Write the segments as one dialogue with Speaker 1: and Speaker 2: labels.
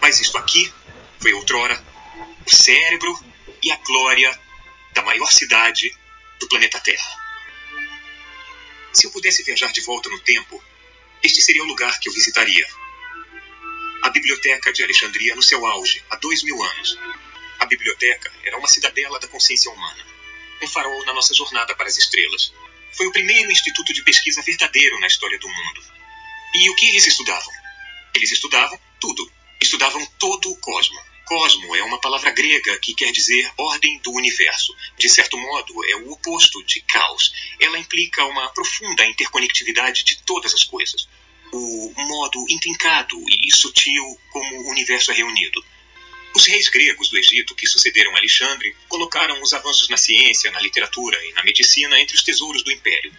Speaker 1: Mas isto aqui foi outrora o cérebro e a glória da maior cidade do planeta Terra. Se eu pudesse viajar de volta no tempo, este seria o lugar que eu visitaria. A Biblioteca de Alexandria no seu auge, há dois mil anos. A biblioteca era uma cidadela da consciência humana, um farol na nossa jornada para as estrelas. Foi o primeiro instituto de pesquisa verdadeiro na história do mundo. E o que eles estudavam? Eles estudavam tudo. Estudavam todo o cosmo. Cosmo é uma palavra grega que quer dizer ordem do universo. De certo modo, é o oposto de caos. Ela implica uma profunda interconectividade de todas as coisas. O modo intrincado e sutil como o universo é reunido. Os reis gregos do Egito que sucederam Alexandre colocaram os avanços na ciência, na literatura e na medicina entre os tesouros do império.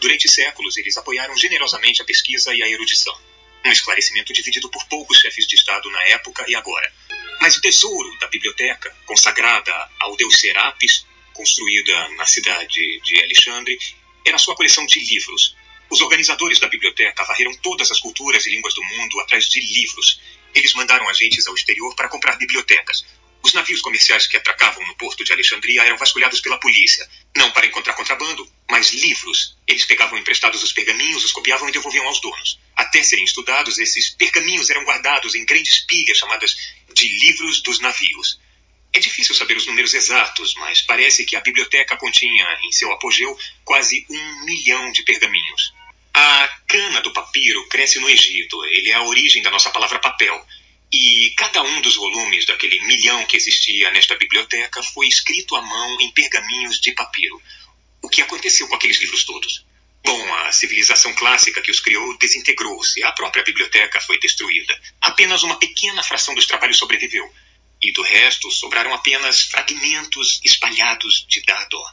Speaker 1: Durante séculos, eles apoiaram generosamente a pesquisa e a erudição. Um esclarecimento dividido por poucos chefes de Estado na época e agora. Mas o tesouro da biblioteca, consagrada ao deus Serapis, construída na cidade de Alexandre, era sua coleção de livros. Os organizadores da biblioteca varreram todas as culturas e línguas do mundo atrás de livros. Eles mandaram agentes ao exterior para comprar bibliotecas. Os navios comerciais que atracavam no porto de Alexandria eram vasculhados pela polícia, não para encontrar contrabando, mas livros. Eles pegavam emprestados os pergaminhos, os copiavam e devolviam aos donos. Até serem estudados, esses pergaminhos eram guardados em grandes pilhas chamadas de livros dos navios. É difícil saber os números exatos, mas parece que a biblioteca continha, em seu apogeu, quase um milhão de pergaminhos. A cana do papiro cresce no Egito. Ele é a origem da nossa palavra papel. E cada um dos volumes daquele milhão que existia nesta biblioteca foi escrito à mão em pergaminhos de papiro. O que aconteceu com aqueles livros todos? Bom, a civilização clássica que os criou desintegrou-se. A própria biblioteca foi destruída. Apenas uma pequena fração dos trabalhos sobreviveu. E do resto sobraram apenas fragmentos espalhados de dar dó.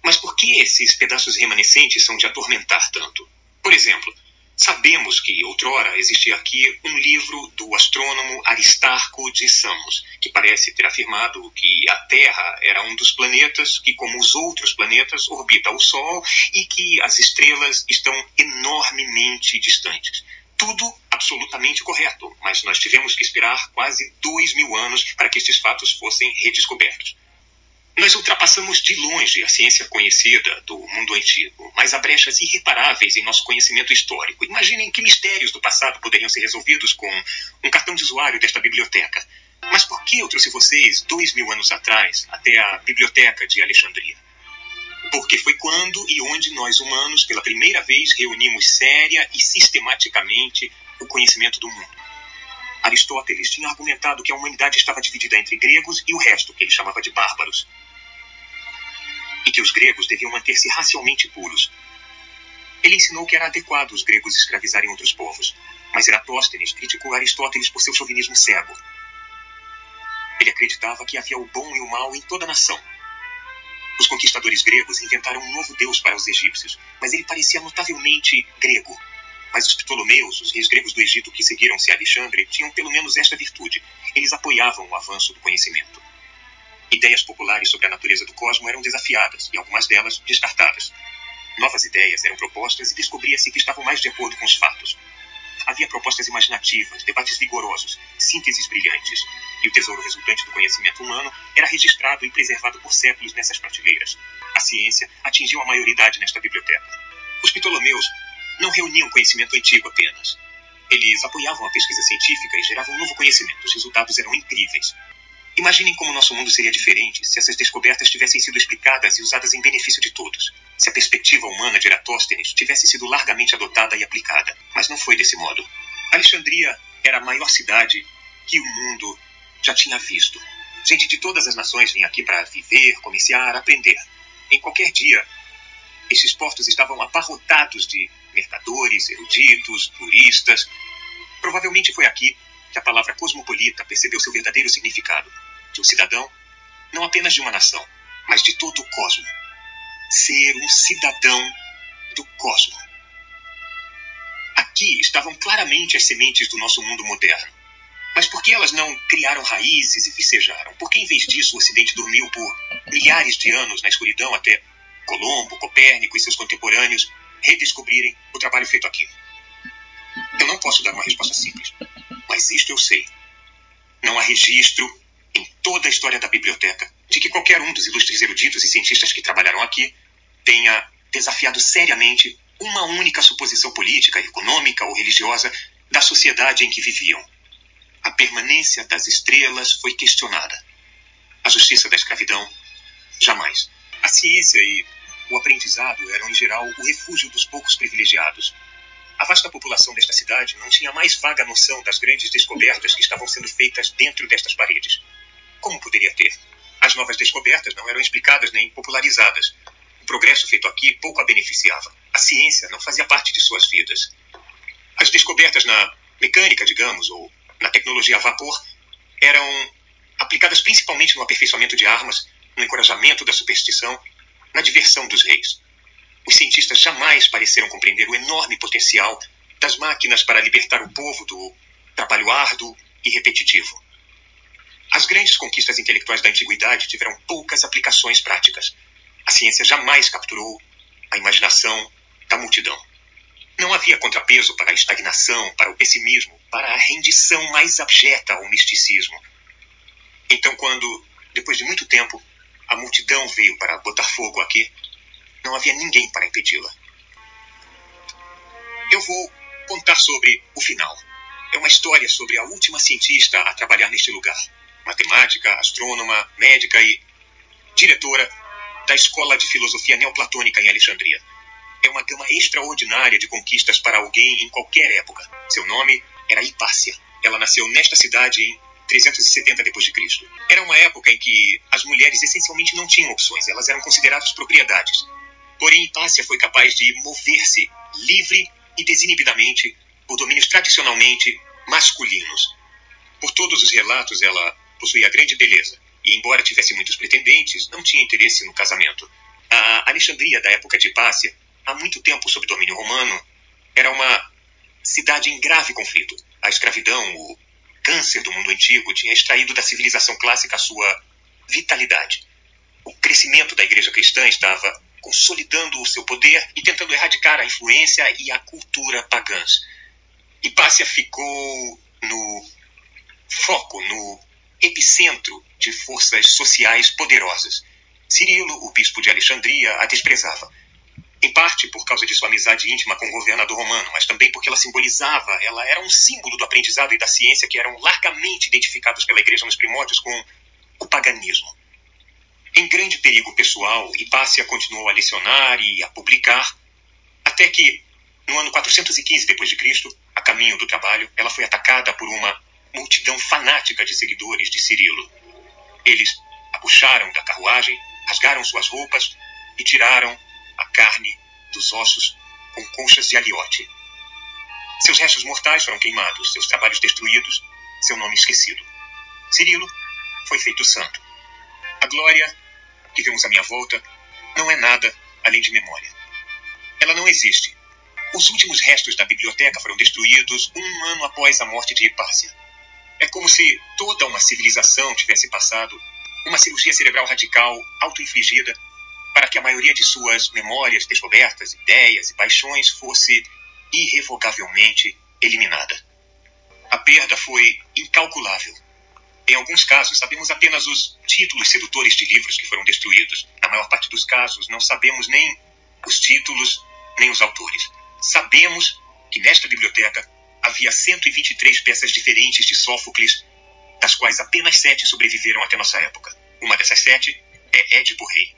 Speaker 1: Mas por que esses pedaços remanescentes são de atormentar tanto? Por exemplo, Sabemos que outrora existia aqui um livro do astrônomo Aristarco de Samos, que parece ter afirmado que a Terra era um dos planetas que, como os outros planetas, orbita o Sol e que as estrelas estão enormemente distantes. Tudo absolutamente correto, mas nós tivemos que esperar quase dois mil anos para que estes fatos fossem redescobertos. Nós ultrapassamos de longe a ciência conhecida do mundo antigo, mas há brechas irreparáveis em nosso conhecimento histórico. Imaginem que mistérios do passado poderiam ser resolvidos com um cartão de usuário desta biblioteca. Mas por que eu trouxe vocês, dois mil anos atrás, até a biblioteca de Alexandria? Porque foi quando e onde nós humanos, pela primeira vez, reunimos séria e sistematicamente o conhecimento do mundo. Aristóteles tinha argumentado que a humanidade estava dividida entre gregos e o resto, que ele chamava de bárbaros e que os gregos deviam manter-se racialmente puros. Ele ensinou que era adequado os gregos escravizarem outros povos, mas Eratóstenes criticou Aristóteles por seu chauvinismo cego. Ele acreditava que havia o bom e o mal em toda a nação. Os conquistadores gregos inventaram um novo deus para os egípcios, mas ele parecia notavelmente grego. Mas os Ptolomeus, os reis gregos do Egito que seguiram-se a Alexandre, tinham pelo menos esta virtude: eles apoiavam o avanço do conhecimento. Ideias populares sobre a natureza do cosmos eram desafiadas e algumas delas descartadas. Novas ideias eram propostas e descobria-se que estavam mais de acordo com os fatos. Havia propostas imaginativas, debates vigorosos, sínteses brilhantes, e o tesouro resultante do conhecimento humano era registrado e preservado por séculos nessas prateleiras. A ciência atingiu a maioridade nesta biblioteca. Os Ptolomeus não reuniam conhecimento antigo apenas. Eles apoiavam a pesquisa científica e geravam novo conhecimento. Os resultados eram incríveis. Imaginem como nosso mundo seria diferente se essas descobertas tivessem sido explicadas e usadas em benefício de todos. Se a perspectiva humana de Eratóstenes tivesse sido largamente adotada e aplicada. Mas não foi desse modo. Alexandria era a maior cidade que o mundo já tinha visto. Gente de todas as nações vinha aqui para viver, comerciar, aprender. Em qualquer dia, esses portos estavam abarrotados de mercadores, eruditos, turistas. Provavelmente foi aqui que a palavra cosmopolita percebeu seu verdadeiro significado de um cidadão, não apenas de uma nação, mas de todo o cosmo. Ser um cidadão do cosmo. Aqui estavam claramente as sementes do nosso mundo moderno. Mas por que elas não criaram raízes e vicejaram? Por que, em vez disso, o Ocidente dormiu por milhares de anos na escuridão até Colombo, Copérnico e seus contemporâneos redescobrirem o trabalho feito aqui? Registro em toda a história da biblioteca de que qualquer um dos ilustres eruditos e cientistas que trabalharam aqui tenha desafiado seriamente uma única suposição política, econômica ou religiosa da sociedade em que viviam. A permanência das estrelas foi questionada. A justiça da escravidão, jamais. A ciência e o aprendizado eram, em geral, o refúgio dos poucos privilegiados. A vasta população desta cidade não tinha mais vaga noção das grandes descobertas que estavam sendo feitas dentro destas paredes. Como poderia ter? As novas descobertas não eram explicadas nem popularizadas. O progresso feito aqui pouco a beneficiava. A ciência não fazia parte de suas vidas. As descobertas na mecânica, digamos, ou na tecnologia a vapor, eram aplicadas principalmente no aperfeiçoamento de armas, no encorajamento da superstição, na diversão dos reis. Os cientistas jamais pareceram compreender o enorme potencial das máquinas para libertar o povo do trabalho árduo e repetitivo. As grandes conquistas intelectuais da antiguidade tiveram poucas aplicações práticas. A ciência jamais capturou a imaginação da multidão. Não havia contrapeso para a estagnação, para o pessimismo, para a rendição mais abjeta ao misticismo. Então, quando, depois de muito tempo, a multidão veio para botar fogo aqui, não havia ninguém para impedi-la. Eu vou contar sobre o final. É uma história sobre a última cientista a trabalhar neste lugar. Matemática, astrônoma, médica e diretora da Escola de Filosofia Neoplatônica em Alexandria. É uma gama extraordinária de conquistas para alguém em qualquer época. Seu nome era Hipácia. Ela nasceu nesta cidade em 370 d.C. Era uma época em que as mulheres essencialmente não tinham opções, elas eram consideradas propriedades. Porém, Hipácia foi capaz de mover-se livre e desinibidamente por domínios tradicionalmente masculinos. Por todos os relatos, ela possuía grande beleza e, embora tivesse muitos pretendentes, não tinha interesse no casamento. A Alexandria da época de Hipácia, há muito tempo sob domínio romano, era uma cidade em grave conflito. A escravidão, o câncer do mundo antigo, tinha extraído da civilização clássica a sua vitalidade. O crescimento da igreja cristã estava consolidando o seu poder e tentando erradicar a influência e a cultura pagãs. Hipácia ficou no foco, no epicentro de forças sociais poderosas. Cirilo, o bispo de Alexandria, a desprezava. Em parte por causa de sua amizade íntima com o governador romano, mas também porque ela simbolizava, ela era um símbolo do aprendizado e da ciência que eram largamente identificados pela igreja nos primórdios com o paganismo. Em grande perigo pessoal, Hipácia continuou a lecionar e a publicar, até que, no ano 415 d.C., a caminho do trabalho, ela foi atacada por uma multidão fanática de seguidores de Cirilo. Eles a puxaram da carruagem, rasgaram suas roupas e tiraram a carne dos ossos com conchas de aliote. Seus restos mortais foram queimados, seus trabalhos destruídos, seu nome esquecido. Cirilo foi feito santo. A glória que vemos à minha volta não é nada além de memória. Ela não existe. Os últimos restos da biblioteca foram destruídos um ano após a morte de Hipácia. É como se toda uma civilização tivesse passado uma cirurgia cerebral radical auto-infligida para que a maioria de suas memórias, descobertas, ideias e paixões fosse irrevogavelmente eliminada. A perda foi incalculável em alguns casos, sabemos apenas os títulos sedutores de livros que foram destruídos. Na maior parte dos casos, não sabemos nem os títulos, nem os autores. Sabemos que nesta biblioteca havia 123 peças diferentes de Sófocles, das quais apenas sete sobreviveram até nossa época. Uma dessas sete é Édipo Rei.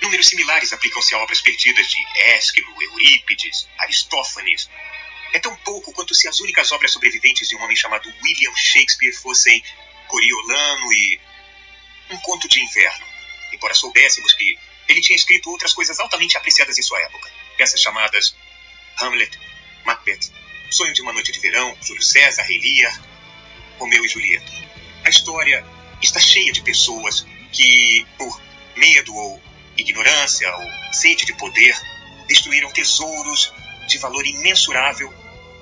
Speaker 1: Números similares aplicam-se a obras perdidas de Ésquilo, Eurípides, Aristófanes. É tão pouco quanto se as únicas obras sobreviventes de um homem chamado William Shakespeare fossem Coriolano e Um Conto de Inverno, embora soubéssemos que ele tinha escrito outras coisas altamente apreciadas em sua época, peças chamadas Hamlet, Macbeth, Sonho de uma Noite de Verão, Júlio César, Lear, Romeu e Julieta. A história está cheia de pessoas que, por medo ou ignorância ou sede de poder, destruíram tesouros de valor imensurável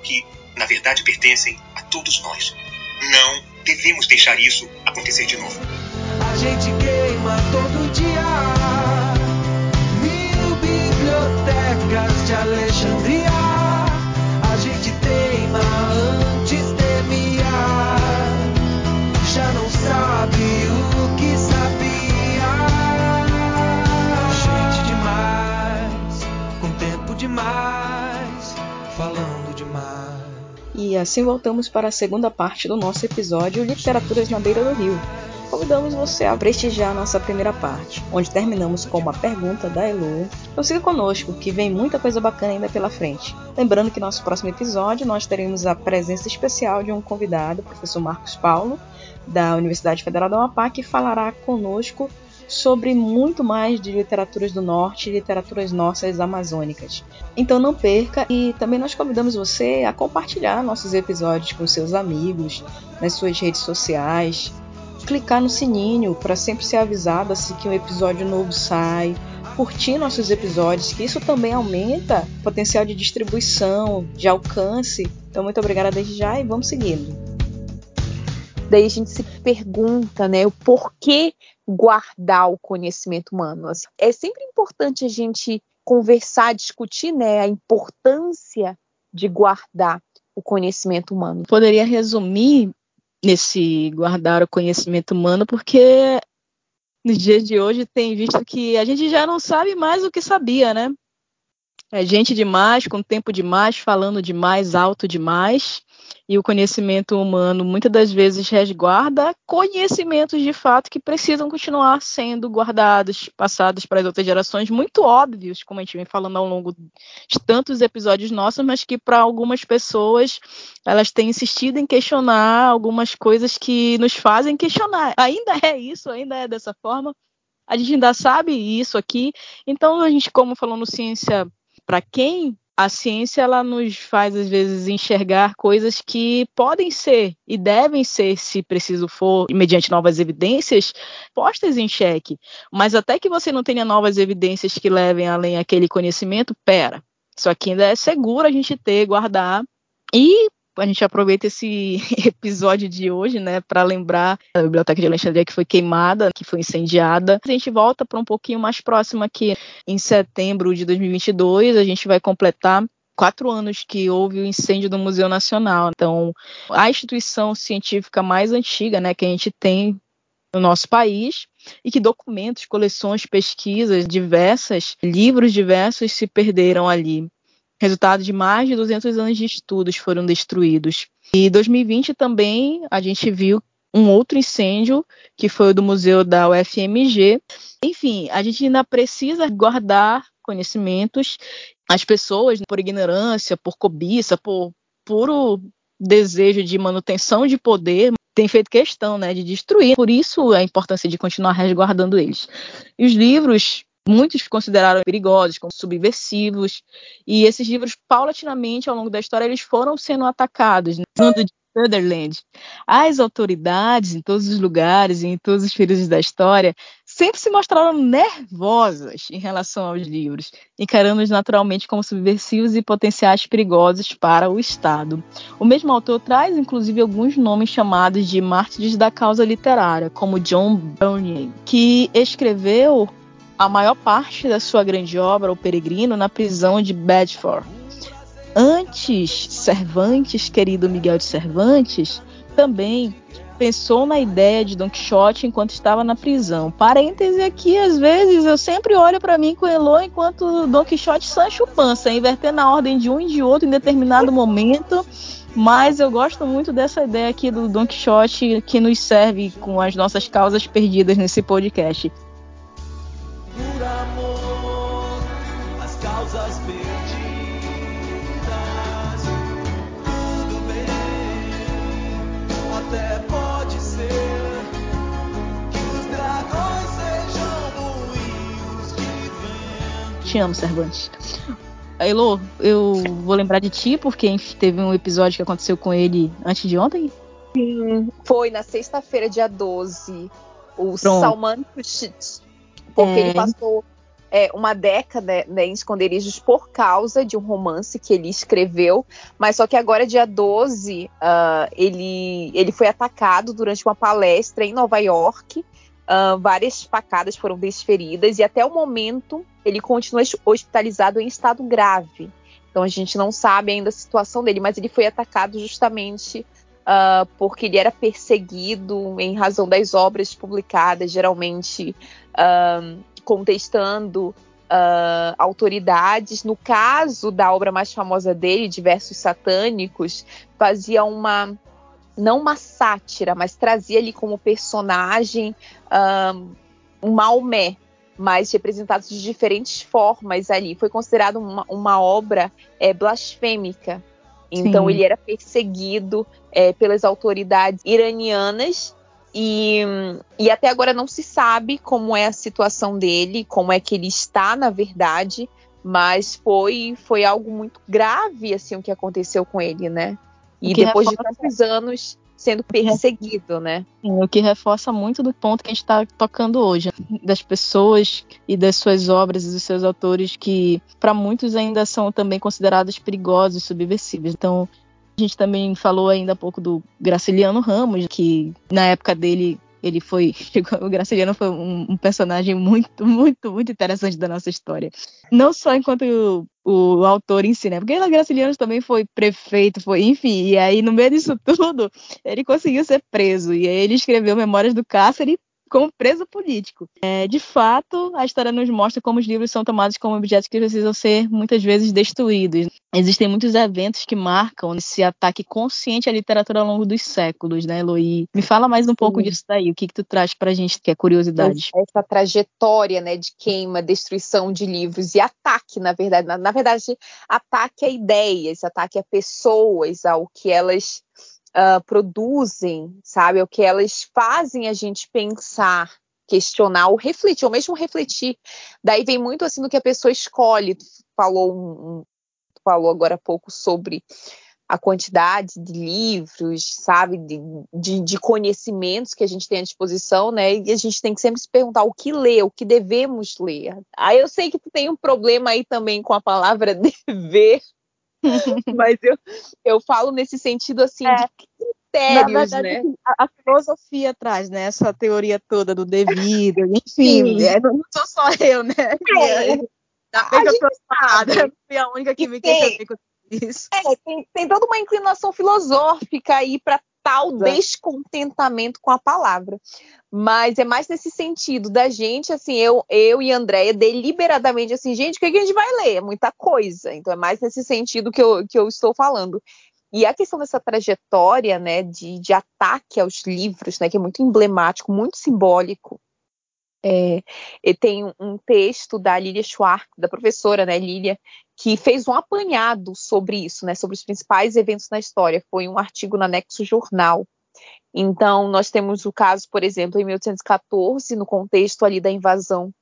Speaker 1: que, na verdade, pertencem a todos nós. Não devemos deixar isso acontecer de novo.
Speaker 2: E assim voltamos para a segunda parte do nosso episódio Literaturas na Beira do Rio. Convidamos você a prestigiar nossa primeira parte, onde terminamos com uma pergunta da Elu. Então siga conosco, que vem muita coisa bacana ainda pela frente. Lembrando que no nosso próximo episódio nós teremos a presença especial de um convidado, o professor Marcos Paulo, da Universidade Federal do Amapá, que falará conosco sobre muito mais de literaturas do norte e literaturas nossas amazônicas. Então não perca e também nós convidamos você a compartilhar nossos episódios com seus amigos, nas suas redes sociais, clicar no sininho para sempre ser avisado assim que um episódio novo sai, curtir nossos episódios, que isso também aumenta o potencial de distribuição, de alcance. Então muito obrigada desde já e vamos seguindo
Speaker 3: daí a gente se pergunta, né, o porquê guardar o conhecimento humano. Assim, é sempre importante a gente conversar, discutir, né, a importância de guardar o conhecimento humano.
Speaker 2: Poderia resumir nesse guardar o conhecimento humano, porque nos dias de hoje tem visto que a gente já não sabe mais o que sabia, né? É gente demais, com tempo demais, falando demais, alto demais e o conhecimento humano muitas das vezes resguarda conhecimentos de fato que precisam continuar sendo guardados, passados para as outras gerações, muito óbvios, como a gente vem falando ao longo de tantos episódios nossos, mas que para algumas pessoas elas têm insistido em questionar algumas coisas que nos fazem questionar. Ainda é isso, ainda é dessa forma. A gente ainda sabe isso aqui. Então, a gente, como falando ciência para quem a ciência ela nos faz às vezes enxergar coisas que podem ser e devem ser, se preciso for, mediante novas evidências, postas em xeque. Mas até que você não tenha novas evidências que levem além aquele conhecimento, pera. Isso aqui ainda é seguro a gente ter, guardar. E a gente aproveita esse episódio de hoje, né, para lembrar a Biblioteca de Alexandria que foi queimada, que foi incendiada. A gente volta para um pouquinho mais próximo aqui, em setembro de 2022, a gente vai completar quatro anos que houve o incêndio do Museu Nacional. Então, a instituição científica mais antiga, né, que a gente tem no nosso país e que documentos, coleções, pesquisas diversas, livros diversos se perderam ali. Resultado de mais de 200 anos de estudos foram destruídos. E 2020 também a gente viu um outro incêndio, que foi o do museu da UFMG. Enfim, a gente ainda precisa guardar conhecimentos. As pessoas, por ignorância, por cobiça, por puro desejo de manutenção de poder, têm feito questão né, de destruir. Por isso a importância de continuar resguardando eles. E os livros muitos consideraram perigosos, como subversivos, e esses livros, paulatinamente, ao longo da história, eles foram sendo atacados. Né? Sutherland, as autoridades em todos os lugares e em todos os períodos da história sempre se mostraram nervosas em relação aos livros, encarando-os naturalmente como subversivos e potenciais perigosos para o Estado. O mesmo autor traz, inclusive, alguns nomes chamados de mártires da causa literária, como John Bunyan, que escreveu a maior parte da sua grande obra, O Peregrino, na prisão de Bedford. Antes, Cervantes, querido Miguel de Cervantes, também pensou na ideia de Don Quixote enquanto estava na prisão. Parêntese aqui, às vezes eu sempre olho para mim com Elo enquanto Don Quixote Sancho Pança, invertendo a ordem de um e de outro em determinado momento. Mas eu gosto muito dessa ideia aqui do Don Quixote que nos serve com as nossas causas perdidas nesse podcast. Te amo, Cervantes. Elo, eu vou lembrar de ti porque teve um episódio que aconteceu com ele antes de ontem.
Speaker 3: Sim, foi na sexta-feira, dia 12. O Pronto. Salman Khurshid. Porque é... ele passou é, uma década né, em esconderijos por causa de um romance que ele escreveu, mas só que agora, dia 12, uh, ah, ele, ele foi atacado durante uma palestra em Nova York Uh, várias facadas foram desferidas e até o momento ele continua hospitalizado em estado grave. Então a gente não sabe ainda a situação dele, mas ele foi atacado justamente uh, porque ele era perseguido em razão das obras publicadas, geralmente uh, contestando uh, autoridades. No caso da obra mais famosa dele, Diversos Satânicos, fazia uma não uma sátira, mas trazia ali como personagem um, um Maomé, mas representados de diferentes formas ali. Foi considerado uma, uma obra é, blasfêmica. Então Sim. ele era perseguido é, pelas autoridades iranianas e, e até agora não se sabe como é a situação dele, como é que ele está na verdade, mas foi foi algo muito grave assim o que aconteceu com ele, né? E depois de tantos anos sendo perseguido, né?
Speaker 2: o que reforça muito do ponto que a gente está tocando hoje, das pessoas e das suas obras e dos seus autores que, para muitos, ainda são também considerados perigosos, subversivos. Então, a gente também falou ainda há pouco do Graciliano Ramos, que na época dele ele foi. O Graciliano foi um, um, personagem muito, muito, muito interessante da nossa história. Não só enquanto o, o autor em si, né? Porque o Graciliano também foi prefeito, foi, enfim, e aí no meio disso tudo, ele conseguiu ser preso. E aí ele escreveu Memórias do Cárcere como preso político. É, de fato, a história nos mostra como os livros são tomados como objetos que precisam ser muitas vezes destruídos. Existem muitos eventos que marcam esse ataque consciente à literatura ao longo dos séculos, né, Eloy? Me fala mais um pouco Sim. disso daí. O que, que tu traz pra gente que é curiosidade?
Speaker 3: Essa trajetória, né, de queima, destruição de livros e ataque, na verdade. Na, na verdade, ataque a ideias, ataque a pessoas, ao que elas uh, produzem, sabe? O que elas fazem a gente pensar, questionar ou refletir, ou mesmo refletir. Daí vem muito assim do que a pessoa escolhe. Tu falou, um, falou agora há pouco sobre a quantidade de livros, sabe, de, de, de, conhecimentos que a gente tem à disposição, né? E a gente tem que sempre se perguntar o que ler, o que devemos ler. Aí eu sei que tu tem um problema aí também com a palavra dever, Mas eu, eu falo nesse sentido assim é. de critérios, verdade, né? Assim,
Speaker 2: a, a, filosofia traz, né? Essa teoria toda do devido, enfim, é, não sou só eu, né? É. Bem que eu tô sabe. fui a única que me questionei com isso.
Speaker 3: É, tem, tem toda uma inclinação filosófica aí para tal descontentamento com a palavra. Mas é mais nesse sentido da gente, assim, eu, eu e Andréia, deliberadamente, assim, gente, o que, a gente vai ler? É muita coisa. Então é mais nesse sentido que eu, que eu estou falando. E a questão dessa trajetória, né, de, de ataque aos livros, né, que é muito emblemático, muito simbólico. É, tem um texto da Lilia Schwartz, da professora, né, Lilia, que fez um apanhado sobre isso, né, sobre os principais eventos na história. Foi um artigo na Nexo Jornal. Então, nós temos o caso, por exemplo, em 1814, no contexto ali da invasão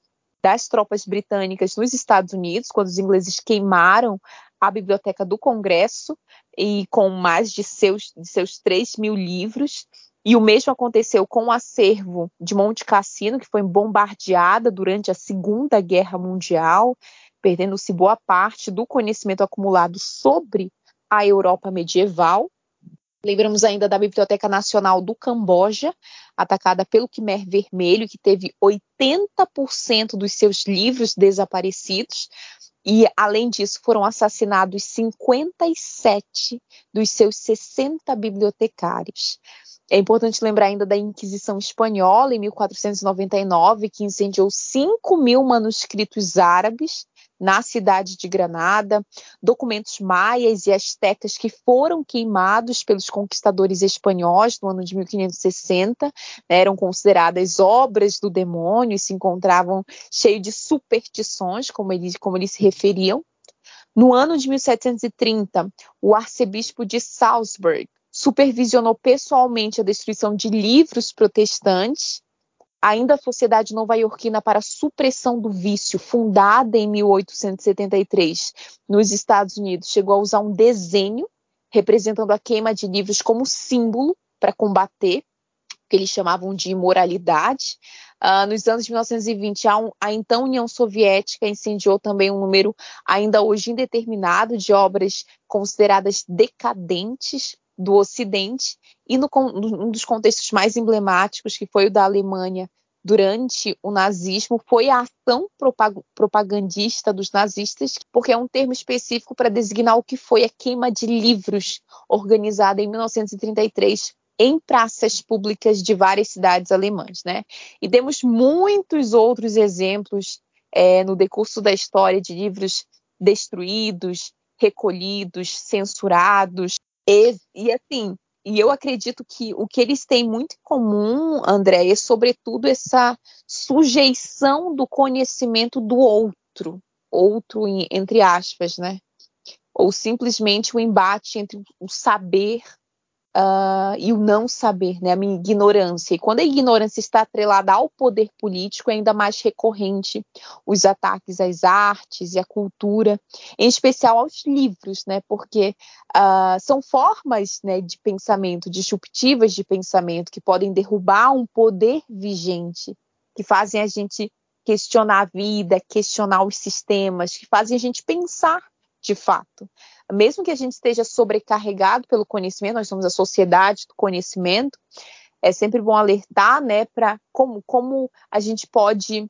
Speaker 3: das tropas britânicas nos Estados Unidos, quando os ingleses queimaram a biblioteca do Congresso e com mais de seus, de seus 3 mil livros. E o mesmo aconteceu com o acervo de Monte Cassino, que foi bombardeada durante a Segunda Guerra Mundial perdendo-se boa parte do conhecimento acumulado sobre a Europa medieval. Lembramos ainda da Biblioteca Nacional do Camboja, atacada pelo Khmer Vermelho, que teve 80% dos seus livros desaparecidos. E, além disso, foram assassinados 57 dos seus 60 bibliotecários. É importante lembrar ainda da Inquisição Espanhola, em 1499, que incendiou 5 mil manuscritos árabes na cidade de Granada, documentos maias e astecas que foram queimados pelos conquistadores espanhóis no ano de 1560, né, eram consideradas obras do demônio e se encontravam cheios de superstições, como eles, como eles se referiam. No ano de 1730, o arcebispo de Salzburg supervisionou pessoalmente a destruição de livros protestantes ainda a Sociedade Nova-Iorquina para a Supressão do Vício, fundada em 1873 nos Estados Unidos, chegou a usar um desenho representando a queima de livros como símbolo para combater o que eles chamavam de imoralidade. Uh, nos anos de 1920, a, um, a, então União Soviética incendiou também um número ainda hoje indeterminado de obras consideradas decadentes do Ocidente e no, um dos contextos mais emblemáticos, que foi o da Alemanha durante o nazismo, foi a ação propagandista dos nazistas, porque é um termo específico para designar o que foi a queima de livros organizada em 1933 em praças públicas de várias cidades alemãs, né? E temos muitos outros exemplos é, no decurso da história de livros destruídos, recolhidos, censurados. E, e assim, e eu acredito que o que eles têm muito em comum, André, é sobretudo essa sujeição do conhecimento do outro, outro entre aspas, né? Ou simplesmente o embate entre o saber uh, e o não saber, né, a minha ignorância. E quando a ignorância está atrelada ao poder político, é ainda mais recorrente os ataques às artes e à cultura, em especial aos livros, né, porque uh, são formas né, de pensamento, disruptivas de pensamento, que podem derrubar um poder vigente, que fazem a gente questionar a vida, questionar os sistemas, que fazem a gente pensar de fato. Mesmo que a gente esteja sobrecarregado pelo conhecimento, nós somos a sociedade do conhecimento, é sempre bom alertar, né, para como, como a gente pode,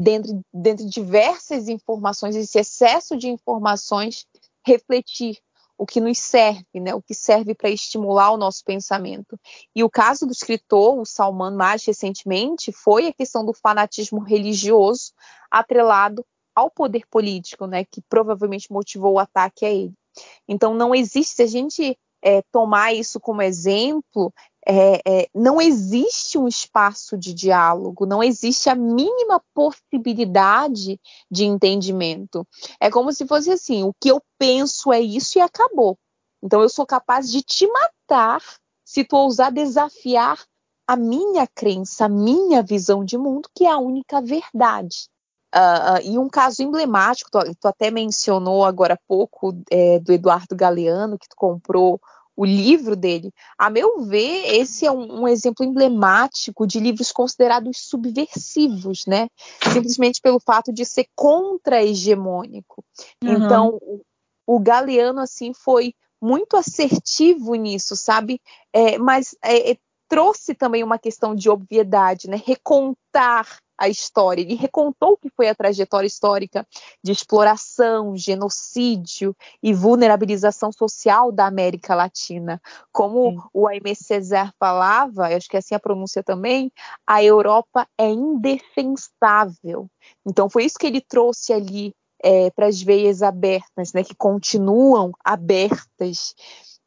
Speaker 3: dentro, dentro de diversas informações, esse excesso de informações, refletir o que nos serve, né, o que serve para estimular o nosso pensamento. E o caso do escritor, o Salman, mais recentemente, foi a questão do fanatismo religioso atrelado ao poder político, né, que provavelmente motivou o ataque a ele. Então, não existe, se a gente é, tomar isso como exemplo, é, é, não existe um espaço de diálogo, não existe a mínima possibilidade de entendimento. É como se fosse assim: o que eu penso é isso e acabou. Então, eu sou capaz de te matar se tu ousar desafiar a minha crença, a minha visão de mundo, que é a única verdade. Uh, uh, e um caso emblemático, tu, tu até mencionou agora há pouco, é, do Eduardo Galeano, que tu comprou o livro dele. A meu ver, esse é um, um, exemplo emblemático de livros considerados subversivos, né? Simplesmente pelo fato de ser contra-hegemônico. Uhum. Então, o, o Galeano, assim, foi muito assertivo nisso, sabe? É, mas é, é trouxe também uma questão de obviedade, né? Recontar a história, ele recontou o que foi a trajetória histórica de exploração, genocídio e vulnerabilização social da América Latina. Como Sim. o Aimé Césaire falava, acho que é assim a pronúncia também, a Europa é indefensável. Então foi isso que ele trouxe ali é, para as veias abertas, né, que continuam abertas.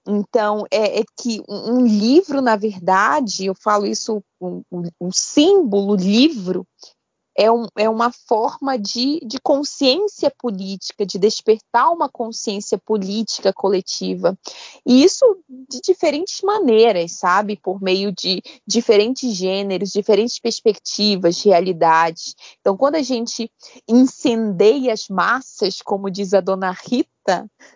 Speaker 3: Então, é, é que um, livro, na verdade, eu falo isso, um, um símbolo, livro, é, um, é uma forma de, de consciência política, de despertar uma consciência política coletiva. E isso de diferentes maneiras, sabe? Por meio de diferentes gêneros, diferentes perspectivas, realidades. Então, quando a gente incendeia as massas, como diz a dona Rita,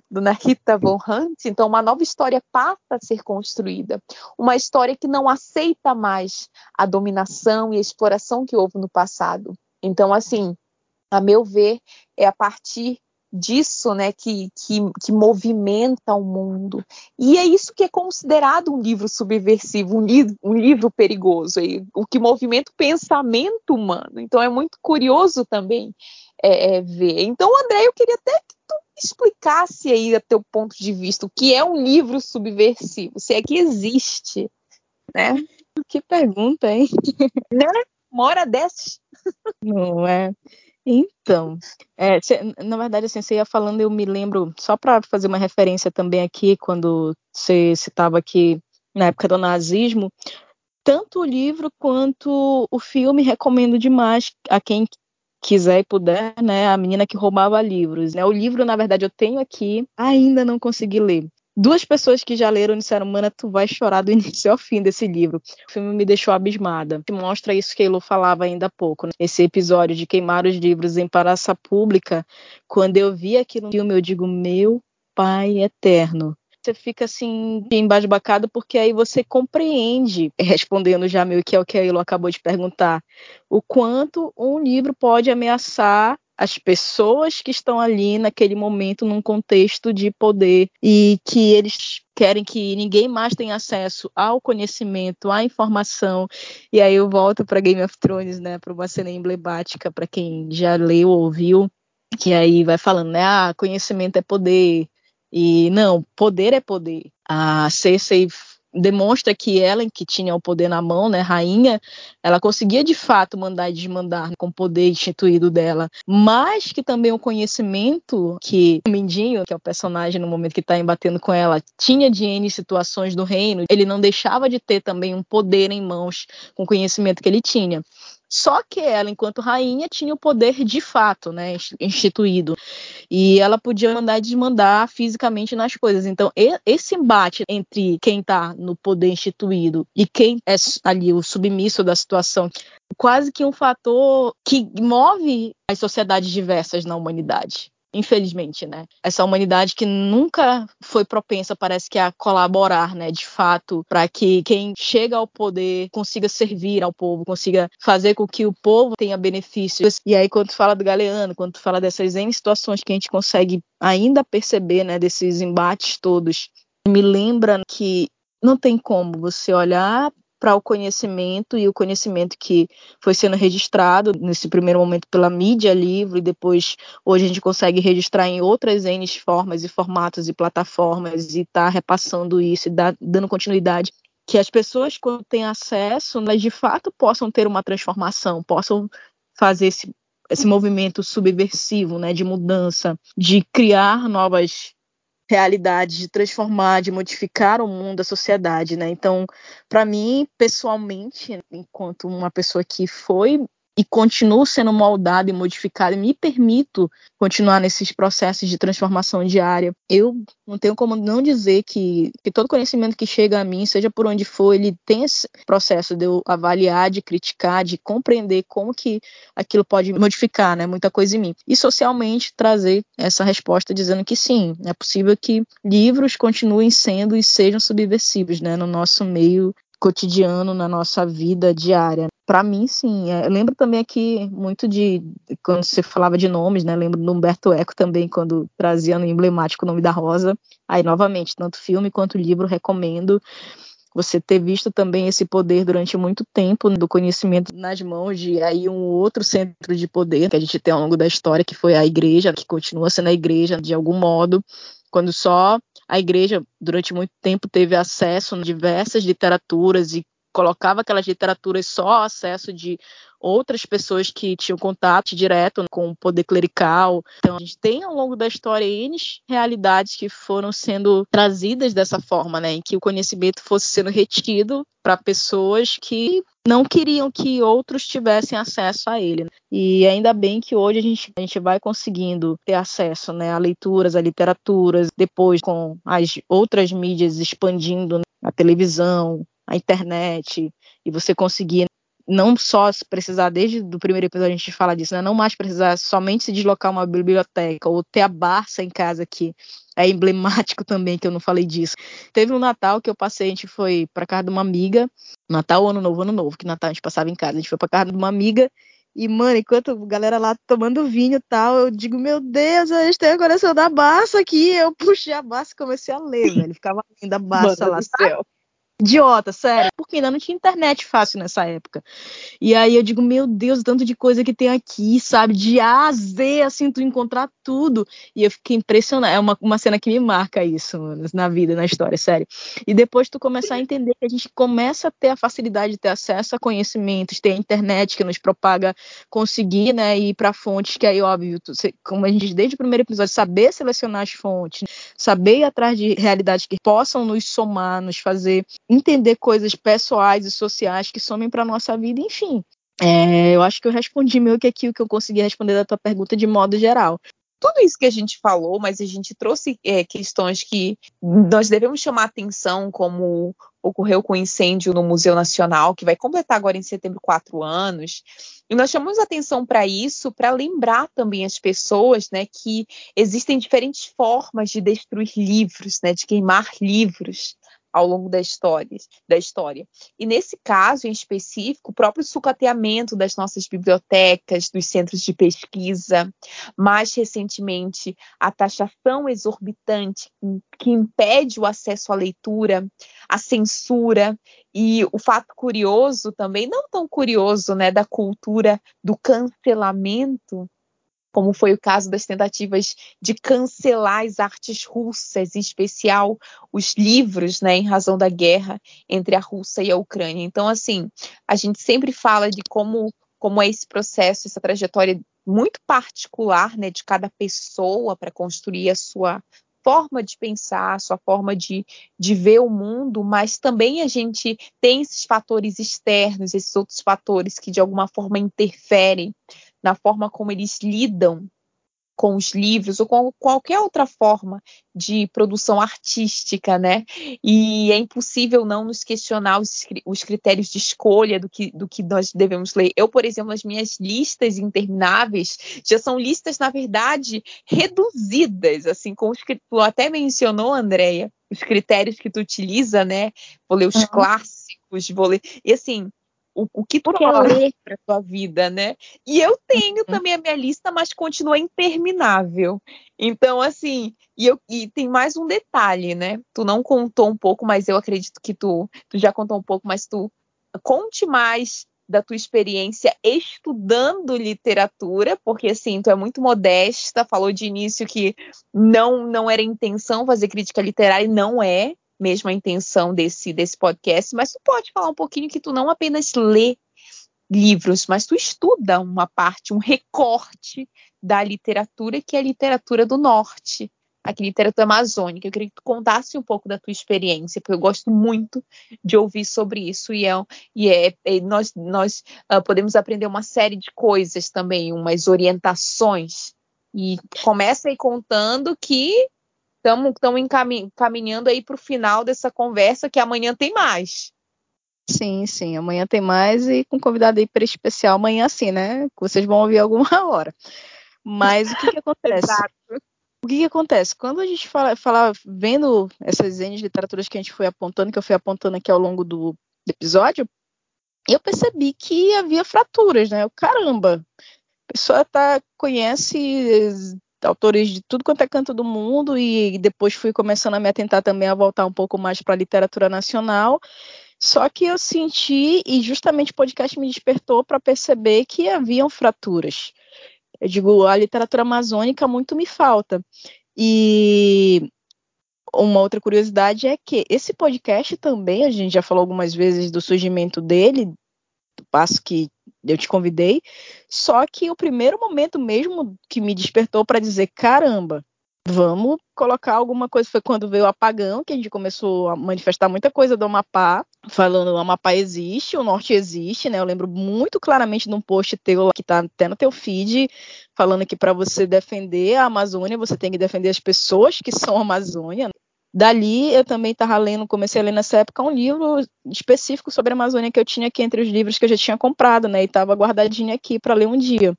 Speaker 3: dona Rita Von Hunt, então uma nova história passa a ser construída. Uma história que não aceita mais a dominação e a exploração que houve no passado. Então, assim, a meu ver, é a partir disso né, que, que, que, movimenta o mundo. E é isso que é considerado um livro subversivo, um, li um livro perigoso, o que movimenta o pensamento humano. Então é muito curioso também é, é, ver. Então, André, eu queria até que explicasse aí a teu ponto de vista o que é um livro subversivo, se é que existe, né?
Speaker 2: Que pergunta, hein?
Speaker 3: Né? Uma hora dessas.
Speaker 2: Não é? Então, é, na verdade, assim, você ia falando, eu me lembro, só para fazer uma referência também aqui, quando você estava aqui na época do nazismo, tanto o livro quanto o filme recomendo demais a quem quiser e puder, né? A menina que roubava livros, né? O livro, na verdade, eu tenho aqui, ainda não consegui ler. Duas pessoas que já leram disseram, mana, tu vai chorar do início ao fim desse livro. O filme me deixou abismada. Mostra isso que Elo falava ainda há pouco. Né? Esse episódio de queimar os livros em praça pública. Quando eu vi aquilo no filme, eu digo, meu pai eterno. Você fica assim, embasbacado, porque aí você compreende, respondendo já meio que é o que a Elo acabou de perguntar, o quanto um livro pode ameaçar as pessoas que estão ali naquele momento num contexto de poder e que eles querem que ninguém mais tenha acesso ao conhecimento, à informação. E aí eu volto para Game of Thrones, né, para uma cena emblemática para quem já leu ou ouviu, que aí vai falando, né, ah, conhecimento é poder. E não, poder é poder. A Cersei demonstra que ela, que tinha o poder na mão, né, rainha, ela conseguia de fato mandar e desmandar com o poder instituído dela, mas que também o conhecimento que o Mindinho, que é o personagem no momento que está embatendo com ela, tinha de N situações do reino, ele não deixava de ter também um poder em mãos com o conhecimento que ele tinha. Só que ela, enquanto rainha, tinha o poder de fato, né, instituído. E ela podia mandar e desmandar fisicamente nas coisas. Então, esse embate entre quem está no poder instituído e quem é ali o submisso da situação, quase que um fator que move as sociedades diversas na humanidade infelizmente, né? Essa humanidade que nunca foi propensa, parece que a colaborar, né, de fato, para que quem chega ao poder consiga servir ao povo, consiga fazer com que o povo tenha benefícios. E aí quando tu fala do Galeano, quando tu fala dessas N situações que a gente consegue ainda perceber, né, desses embates todos, me lembra que não tem como você olhar para o conhecimento e o conhecimento que foi sendo registrado nesse primeiro momento pela mídia livre e depois hoje a gente consegue registrar em outras N formas e formatos e plataformas e tá repassando isso e dá, dando continuidade. Que as pessoas quando têm acesso, elas de fato possam ter uma transformação, possam fazer esse esse movimento subversivo, né, de mudança, de criar novas realidade, de transformar, de modificar o mundo, a sociedade, né? Então, para mim, pessoalmente, enquanto uma pessoa que foi e continuo sendo moldado e modificado e me permito continuar nesses processos de transformação diária. Eu não tenho como não dizer que, que todo conhecimento que chega a mim, seja por onde for, ele tem esse processo de eu avaliar, de criticar, de compreender como que aquilo pode modificar, né, muita coisa em mim. E socialmente trazer essa resposta dizendo que sim, é possível que livros continuem sendo e sejam subversivos, né, no nosso meio cotidiano, na nossa vida diária. Para mim, sim. É, eu lembro também aqui muito de quando você falava de nomes, né? Lembro do Humberto Eco também, quando trazia no emblemático o nome da Rosa. Aí, novamente, tanto filme quanto livro, recomendo você ter visto também esse poder durante muito tempo do conhecimento nas mãos de aí um outro centro de poder que a gente tem ao longo da história, que foi a igreja, que continua sendo a igreja de algum modo, quando só a igreja, durante muito tempo, teve acesso a diversas literaturas e colocava aquelas literaturas só acesso de outras pessoas que tinham contato direto com o poder clerical. Então, a gente tem ao longo da história N realidades que foram sendo trazidas dessa forma, né, em que o conhecimento fosse sendo retido para pessoas que não queriam que outros tivessem acesso a ele. E ainda bem que hoje a gente, a gente vai conseguindo ter acesso né, a leituras, a literaturas, depois com as outras mídias expandindo né, a televisão, a internet, e você conseguir não só precisar, desde o primeiro episódio a gente fala disso, né? Não mais precisar somente se deslocar uma biblioteca ou ter a Barça em casa que é emblemático também que eu não falei disso. Teve um Natal que eu passei, a gente foi para casa de uma amiga, Natal, Ano Novo, Ano Novo, que Natal a gente passava em casa, a gente foi para casa de uma amiga e, mano, enquanto a galera lá tomando vinho e tal, eu digo, meu Deus, a gente tem a coleção da Barça aqui. Eu puxei a Barça e comecei a ler, velho. Ficava linda a Barça lá, sabe? Idiota, sério, porque ainda não tinha internet fácil nessa época. E aí eu digo, meu Deus, tanto de coisa que tem aqui, sabe? De A a Z, assim, tu encontrar tudo. E eu fiquei impressionada. É uma, uma cena que me marca isso na vida, na história, sério. E depois tu começar a entender que a gente começa a ter a facilidade de ter acesso a conhecimentos, ter a internet que nos propaga conseguir, né, ir para fontes que aí, óbvio, tu, como a gente desde o primeiro episódio, saber selecionar as fontes, saber ir atrás de realidades que possam nos somar, nos fazer entender coisas pessoais e sociais que somem para nossa vida, enfim. É, eu acho que eu respondi meio que aqui o que eu consegui responder da tua pergunta de modo geral.
Speaker 3: Tudo isso que a gente falou, mas a gente trouxe é, questões que nós devemos chamar atenção, como ocorreu com o incêndio no Museu Nacional, que vai completar agora em setembro quatro anos. E nós chamamos atenção para isso, para lembrar também as pessoas né, que existem diferentes formas de destruir livros, né, de queimar livros ao longo da história, da história. E nesse caso em específico, o próprio sucateamento das nossas bibliotecas, dos centros de pesquisa, mais recentemente a taxação exorbitante que impede o acesso à leitura, a censura e o fato curioso também, não tão curioso, né, da cultura do cancelamento como foi o caso das tentativas de cancelar as artes russas, em especial os livros, né, em razão da guerra entre a Rússia e a Ucrânia. Então, assim, a gente sempre fala de como como é esse processo, essa trajetória muito particular, né, de cada pessoa para construir a sua forma de pensar, a sua forma de, de ver o mundo, mas também a gente tem esses fatores externos, esses outros fatores que de alguma forma interferem na forma como eles lidam com os livros ou com qualquer outra forma de produção artística, né? E é impossível não nos questionar os, os, critérios de escolha do que, do que nós devemos ler. Eu, por exemplo, as minhas listas intermináveis já são listas, na verdade, reduzidas, assim, com os que tu até mencionou, Andréia, os critérios que tu utiliza, né? Vou ler os uhum. clássicos, vou ler. E assim, o, o que tu quer ler para tua vida, né? E eu tenho uhum. também a minha lista, mas continua interminável. Então, assim, e, eu, e tem mais um detalhe, né? Tu não contou um pouco, mas eu acredito que tu, tu já contou um pouco, mas tu conte mais da tua experiência estudando literatura, porque assim, tu é muito modesta, falou de início que não não era intenção fazer crítica literária e não é, mesmo a intenção desse, desse podcast, mas tu pode falar um pouquinho que tu não apenas lê livros, mas tu estuda uma parte, um recorte da literatura, que é a literatura do norte, a literatura amazônica. Eu queria que tu contasse um pouco da tua experiência, porque eu gosto muito de ouvir sobre isso e, é, e é, é nós, nós uh, podemos aprender uma série de coisas também, umas orientações. E começa aí contando que estamos encaminhando aí para o final dessa conversa, que amanhã tem mais.
Speaker 2: Sim, sim, amanhã tem mais e com convidado hiper especial amanhã sim, né? Que vocês vão ouvir alguma hora. Mas o que, que acontece? O que, que, acontece? Quando a gente fala, fala, vendo essas N literaturas que a gente foi apontando, que eu fui apontando aqui ao longo do episódio, eu percebi que havia fraturas, né? O caramba, a pessoa tá, conhece autores de tudo quanto é canto do mundo e depois fui começando a me atentar também a voltar um pouco mais para a literatura nacional. Só que eu senti e justamente o podcast me despertou para perceber que haviam fraturas. Eu digo, a literatura amazônica muito me falta. E uma outra curiosidade é que esse podcast também, a gente já falou algumas vezes do surgimento dele, do passo que eu te convidei. Só que o primeiro momento mesmo que me despertou para dizer, caramba, vamos colocar alguma coisa. Foi quando veio o apagão, que a gente começou a manifestar muita coisa do Amapá, falando o Amapá existe, o Norte existe, né? Eu lembro muito claramente de um post teu que tá até no teu feed, falando que para você defender a Amazônia, você tem que defender as pessoas que são a Amazônia. Dali, eu também estava lendo, comecei a ler nessa época um livro específico sobre a Amazônia que eu tinha aqui entre os livros que eu já tinha comprado, né? E estava guardadinho aqui para ler um dia.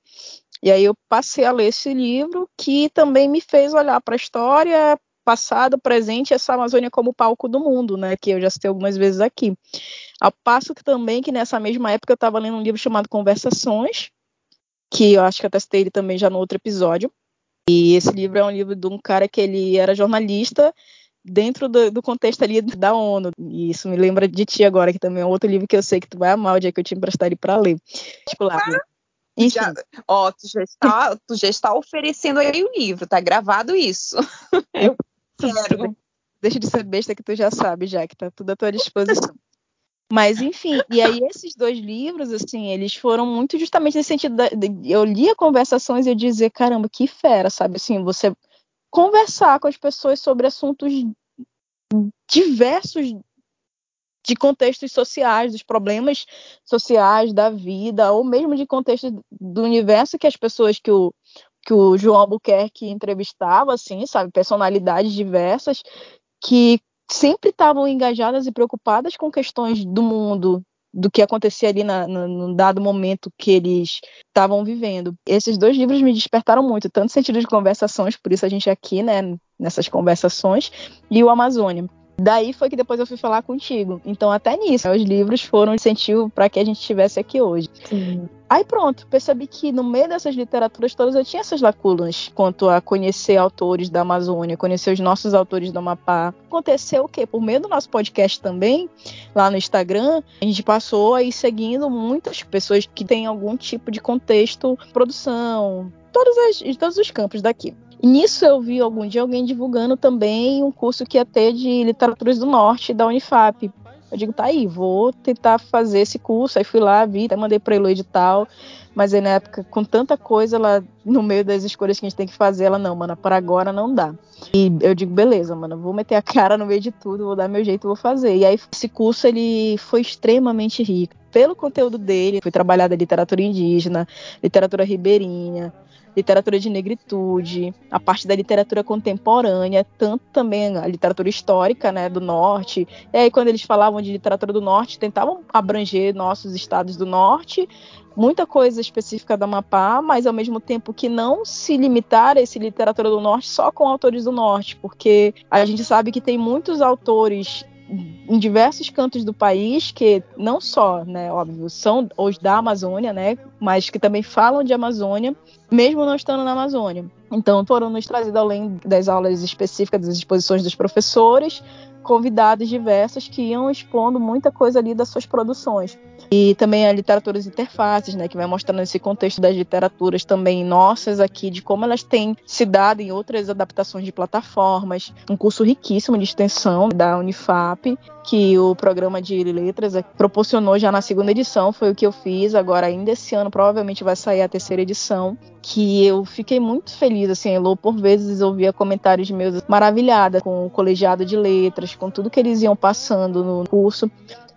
Speaker 2: E aí eu passei a ler esse livro que também me fez olhar para a história, passado, presente, essa Amazônia como palco do mundo, né? Que eu já citei algumas vezes aqui. Ao passo que também que nessa mesma época eu estava lendo um livro chamado Conversações, que eu acho que até citei ele também já no outro episódio. E esse livro é um livro de um cara que ele era jornalista dentro do, do, contexto ali da ONU. E isso me lembra de ti agora, que também é um outro livro que eu sei que tu vai amar o dia que eu te emprestar ele para ler. Tipo lá. Ah,
Speaker 3: Enfim. Já, ó, tu já, está, tu já está oferecendo aí o livro, tá gravado isso. Eu quero.
Speaker 2: Deixa de ser besta que tu já sabe, já, que tá tudo à tua disposição. Mas, enfim, e aí esses dois livros, assim, eles foram muito justamente nesse sentido. Da, de, eu lia conversações e eu dizia, caramba, que fera, sabe? Assim, você conversar com as pessoas sobre assuntos diversos de contextos sociais, dos problemas sociais da vida, ou mesmo de contextos do universo que as pessoas que o, que o João Albuquerque entrevistava, assim, sabe, personalidades diversas, que sempre estavam engajadas e preocupadas com questões do mundo, do que acontecia ali na, na, no dado momento que eles estavam vivendo. Esses dois livros me despertaram muito, tanto no sentido de conversações, por isso a gente é aqui, né, nessas conversações, e o Amazônia. Daí foi que depois eu fui falar contigo. Então, até nisso, os livros foram um incentivo para que a gente estivesse aqui hoje. Sim. Aí pronto, percebi que no meio dessas literaturas todas eu tinha essas lacunas quanto a conhecer autores da Amazônia, conhecer os nossos autores do Amapá. Aconteceu o quê? Por meio do nosso podcast também, lá no Instagram, a gente passou aí seguindo muitas pessoas que têm algum tipo de contexto, produção, todas as, todos os campos daqui. Nisso eu vi algum dia alguém divulgando também um curso que ia ter de literaturas do norte da Unifap. Eu digo, tá aí, vou tentar fazer esse curso. Aí fui lá, vi, até mandei para ele o edital. Mas aí na época, com tanta coisa lá no meio das escolhas que a gente tem que fazer, ela, não, mano, para agora não dá. E eu digo, beleza, mano, vou meter a cara no meio de tudo, vou dar meu jeito, vou fazer. E aí esse curso, ele foi extremamente rico. Pelo conteúdo dele, foi trabalhada literatura indígena, literatura ribeirinha, literatura de negritude, a parte da literatura contemporânea, tanto também a literatura histórica, né, do norte. E aí quando eles falavam de literatura do norte, tentavam abranger nossos estados do norte, muita coisa específica da Amapá, mas ao mesmo tempo que não se limitar a esse literatura do norte só com autores do norte, porque a gente sabe que tem muitos autores em diversos cantos do país que não só, né, óbvio, são os da Amazônia, né, mas que também falam de Amazônia, mesmo não estando na Amazônia. Então, foram nos trazidos além das aulas específicas das exposições dos professores, convidados diversos que iam expondo muita coisa ali das suas produções. E também a literatura das interfaces, né, que vai mostrando esse contexto das literaturas também nossas aqui, de como elas têm se dado em outras adaptações de plataformas. Um curso riquíssimo de extensão da Unifap, que o programa de letras proporcionou já na segunda edição, foi o que eu fiz. Agora, ainda esse ano, provavelmente vai sair a terceira edição. Que eu fiquei muito feliz, assim, Elô, por vezes ouvia comentários meus maravilhada com o colegiado de letras, com tudo que eles iam passando no curso.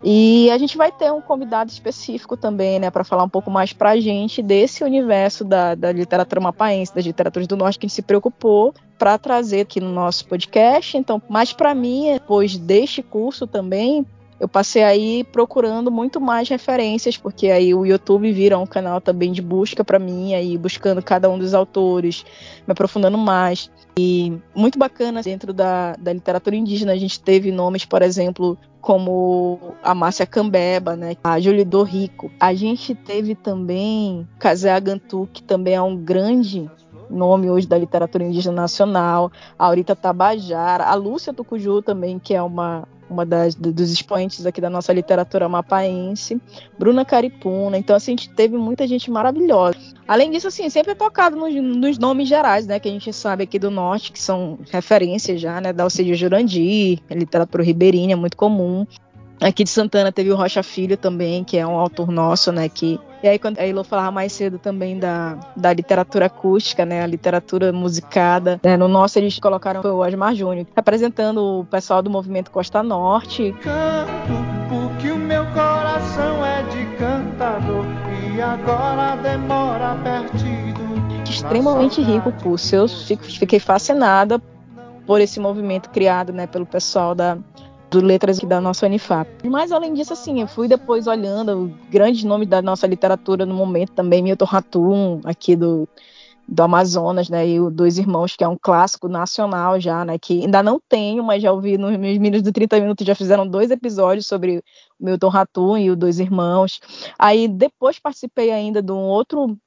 Speaker 2: E a gente vai ter um convidado específico também, né, para falar um pouco mais para a gente desse universo da, da literatura mapaense, das literaturas do norte, que a gente se preocupou para trazer aqui no nosso podcast. Então, mas para mim, depois deste curso também, eu passei aí procurando muito mais referências, porque aí o YouTube vira um canal também de busca para mim, aí buscando cada um dos autores, me aprofundando mais. E muito bacana dentro da, da literatura indígena, a gente teve nomes, por exemplo, como a Márcia Cambeba, né, a Julidor Rico. A gente teve também Kazé Agantu, que também é um grande nome hoje da literatura indígena nacional, a Aurita Tabajara, a Lúcia Tucuju também, que é uma uma das, dos expoentes aqui da nossa literatura mapaense, Bruna Caripuna. Então, assim, a gente teve muita gente maravilhosa. Além disso, assim, sempre é tocado nos, nos, nomes gerais, né, que a gente sabe aqui do norte, que são referências já, né, da Alcedio Jurandir, literatura ribeirinha, muito comum. Aqui de Santana teve o Rocha Filho também, que é um autor nosso, né, que e aí, quando a Ilo falava mais cedo também da, da literatura acústica, né? A literatura musicada. Né, no nosso, eles colocaram o Osmar Júnior, representando o pessoal do movimento Costa Norte.
Speaker 4: Canto porque o meu coração é de cantador e agora demora perdido.
Speaker 2: Extremamente rico o curso. Eu fiquei fascinada por esse movimento criado né, pelo pessoal da, do letras da nossa Unifap. Mas além disso, assim, eu fui depois olhando grandes nomes da nossa literatura no momento também, Milton Ratum, aqui do, do Amazonas, né, e o Dois Irmãos, que é um clássico nacional já, né, que ainda não tenho, mas já ouvi nos meus meninos do 30 minutos, já fizeram dois episódios sobre o Milton Ratum e o Dois Irmãos. Aí depois participei ainda de um outro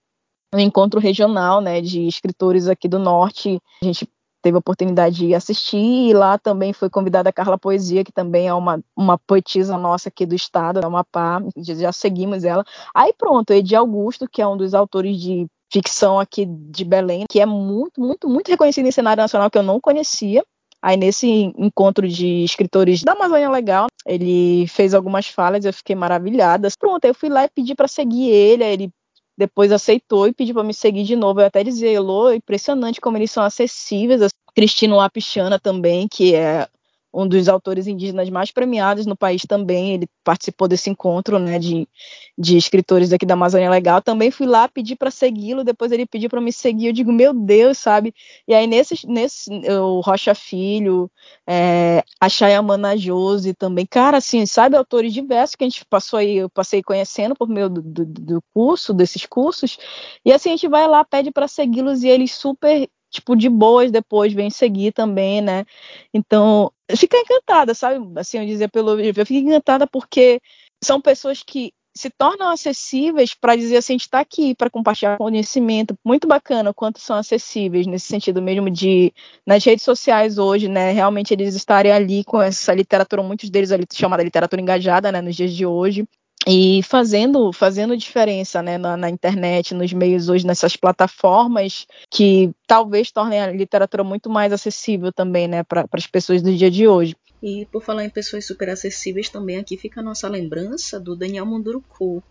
Speaker 2: encontro regional, né, de escritores aqui do Norte. A gente teve a oportunidade de assistir, e lá também foi convidada a Carla Poesia, que também é uma, uma poetisa nossa aqui do estado, da Amapá, já seguimos ela. Aí pronto, Edi Augusto, que é um dos autores de ficção aqui de Belém, que é muito, muito, muito reconhecido em cenário nacional, que eu não conhecia. Aí nesse encontro de escritores da Amazônia Legal, ele fez algumas falas, eu fiquei maravilhada. Pronto, eu fui lá e pedi para seguir ele, ele depois aceitou e pediu para me seguir de novo. Eu até dizia, Elô, impressionante como eles são acessíveis. Cristino Lapichana também, que é um dos autores indígenas mais premiados no país também. Ele participou desse encontro né, de, de escritores aqui da Amazônia Legal. Também fui lá pedir para segui-lo, depois ele pediu para me seguir. Eu digo, meu Deus, sabe? E aí, nesse, nesse o Rocha Filho, é, a Chayamana Jose também. Cara, assim, sabe, autores diversos que a gente passou aí, eu passei conhecendo por meio do, do, do curso, desses cursos. E assim, a gente vai lá, pede para segui-los e eles super tipo, de boas depois vem seguir também, né? Então, fica encantada, sabe? Assim, eu dizia pelo eu fico encantada porque são pessoas que se tornam acessíveis para dizer assim, a gente está aqui para compartilhar conhecimento. Muito bacana o quanto são acessíveis nesse sentido mesmo de nas redes sociais hoje, né? Realmente eles estarem ali com essa literatura, muitos deles ali chamada literatura engajada, né? Nos dias de hoje. E fazendo fazendo diferença né, na, na, internet, nos meios hoje, nessas plataformas que talvez tornem a literatura muito mais acessível também né, para as pessoas do dia de hoje.
Speaker 5: E por falar em pessoas super acessíveis, também aqui fica a nossa lembrança do Daniel Munduruku,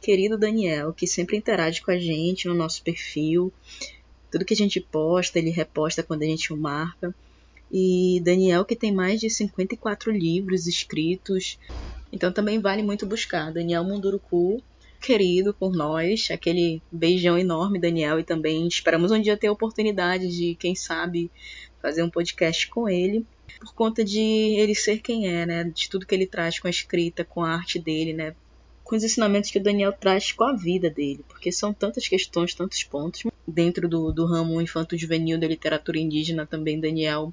Speaker 5: querido Daniel, que sempre interage com a gente no nosso perfil. Tudo que a gente posta, ele reposta quando a gente o marca. E Daniel, que tem mais de 54 livros escritos, então também vale muito buscar. Daniel Munduruku, querido por nós, aquele beijão enorme, Daniel, e também esperamos um dia ter a oportunidade de, quem sabe, fazer um podcast com ele, por conta de ele ser quem é, né? De tudo que ele traz com a escrita, com a arte dele, né? Com os ensinamentos que o Daniel traz com a vida dele, porque são tantas questões, tantos pontos. Dentro do, do ramo infanto-juvenil da literatura indígena, também Daniel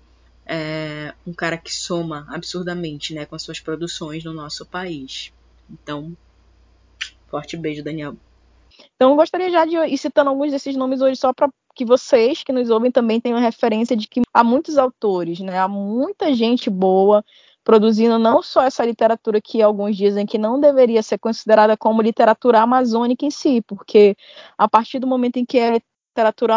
Speaker 5: é um cara que soma absurdamente né, com as suas produções no nosso país. Então, forte beijo, Daniel.
Speaker 2: Então, gostaria já de ir citando alguns desses nomes hoje, só para que vocês que nos ouvem também tenham referência de que há muitos autores, né, há muita gente boa produzindo não só essa literatura que alguns dizem que não deveria ser considerada como literatura amazônica em si, porque a partir do momento em que é literatura